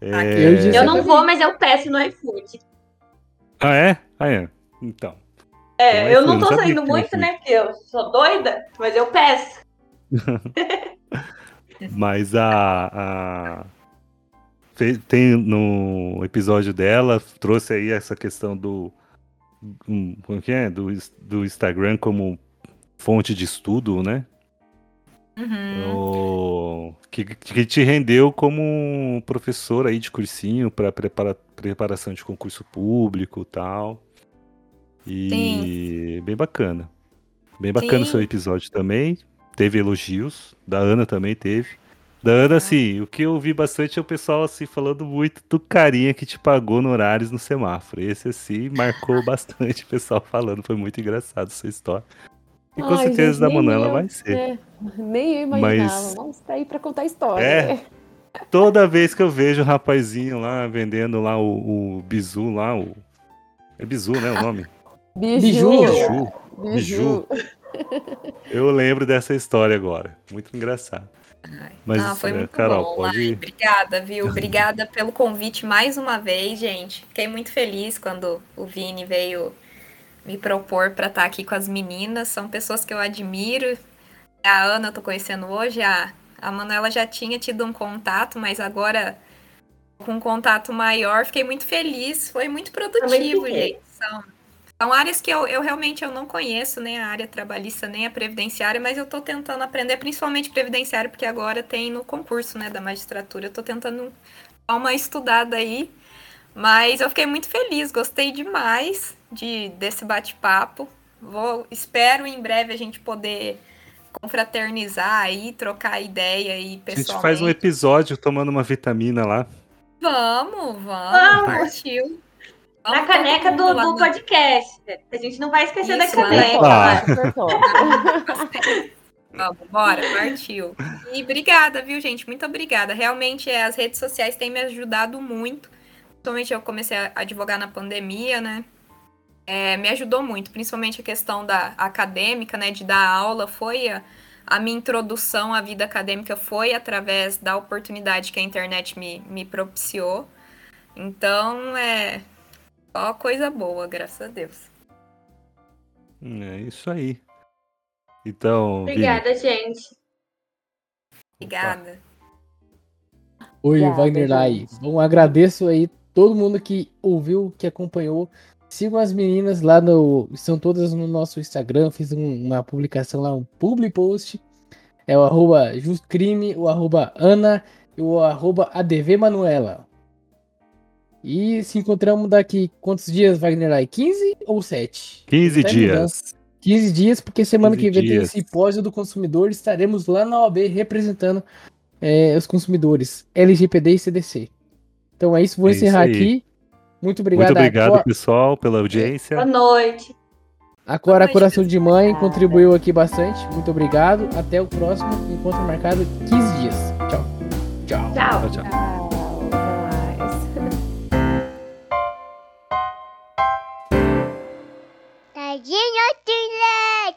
É... Eu Eu não vou, mas eu peço no iFood. Ah, é? Ah, é. Então. É, Tem eu não iFood, tô não saindo muito, né? Porque eu sou doida, mas eu peço. Mas a. a... Tem no episódio dela, trouxe aí essa questão do. um, Como que é? Do, do Instagram como fonte de estudo, né? Uhum. O- que, que te rendeu como professor aí de cursinho para prepara, preparação de concurso público e tal. E bem bacana. Bem bacana o Sim. seu episódio também. Teve elogios. Da Ana também teve. Da Ana, assim, o que eu vi bastante é o pessoal assim falando muito do carinha que te pagou no horários no semáforo. Esse assim marcou bastante o pessoal falando. Foi muito engraçado essa história. E com Ai, certeza gente, da Manuela eu, vai ser. né? Nem eu imaginava. Mas- Nossa, tá aí pra contar história. É. Toda vez que eu vejo o rapazinho lá vendendo lá o, o bizu lá, o. É bizu, né? O nome? Biju. Biju. Biju. Eu lembro dessa história agora. Muito engraçado. Mas, ah, foi é, muito Carol, bom. pode Ai, ir. obrigada, viu? Obrigada pelo convite mais uma vez, gente. Fiquei muito feliz quando o Vini veio me propor para estar aqui com as meninas. São pessoas que eu admiro. A Ana eu tô conhecendo hoje, a, a Manuela já tinha tido um contato, mas agora com um contato maior, fiquei muito feliz. Foi muito produtivo, gente. São, são áreas que eu, eu realmente eu não conheço, nem a área trabalhista, nem a previdenciária, mas eu tô tentando aprender, principalmente previdenciária, porque agora tem no concurso, né, da magistratura. Eu tô tentando dar uma estudada aí. Mas eu fiquei muito feliz, gostei demais de desse bate-papo. Vou, espero em breve a gente poder confraternizar aí, trocar ideia aí A gente pessoalmente. faz um episódio tomando uma vitamina lá. Vamos, vamos, Vamos. partiu. Na caneca do, do podcast. A gente não vai esquecer Isso, da lá caneca. Ah. Top. Vamos, bora, partiu. E obrigada, viu, gente? Muito obrigada. Realmente, é, as redes sociais têm me ajudado muito. Principalmente eu comecei a advogar na pandemia, né? É, me ajudou muito, principalmente a questão da acadêmica, né? De dar aula. Foi a, a minha introdução à vida acadêmica foi através da oportunidade que a internet me, me propiciou. Então, é só coisa boa, graças a Deus. É isso aí. Então, Vini, Obrigada, gente. Obrigada. Oi, Obrigada, Wagner Lai. Bom, agradeço aí todo mundo que ouviu, que acompanhou. Sigam as meninas lá no. Estão todas no nosso Instagram. Fiz um- uma publicação lá, um public post. É o arroba justcrime, o arroba Ana e o arroba ADV Manuela. E se encontramos daqui quantos dias, Wagner Lai? 15 ou 7? 15 Tá em dias. mudança. 15 dias, porque semana 15 que vem dias. tem simpósio do consumidor. Estaremos lá na OAB representando é, os consumidores LGPD e CDC. Então é isso, vou É isso encerrar aí. aqui. Muito obrigado. Muito obrigado, Cor... pessoal, pela audiência. Boa noite. A noite, Coração de Mãe contribuiu aqui bastante. Muito obrigado. Até o próximo encontro marcado 15 dias. Tchau. Tchau. Tchau, tchau. tchau. Tchau.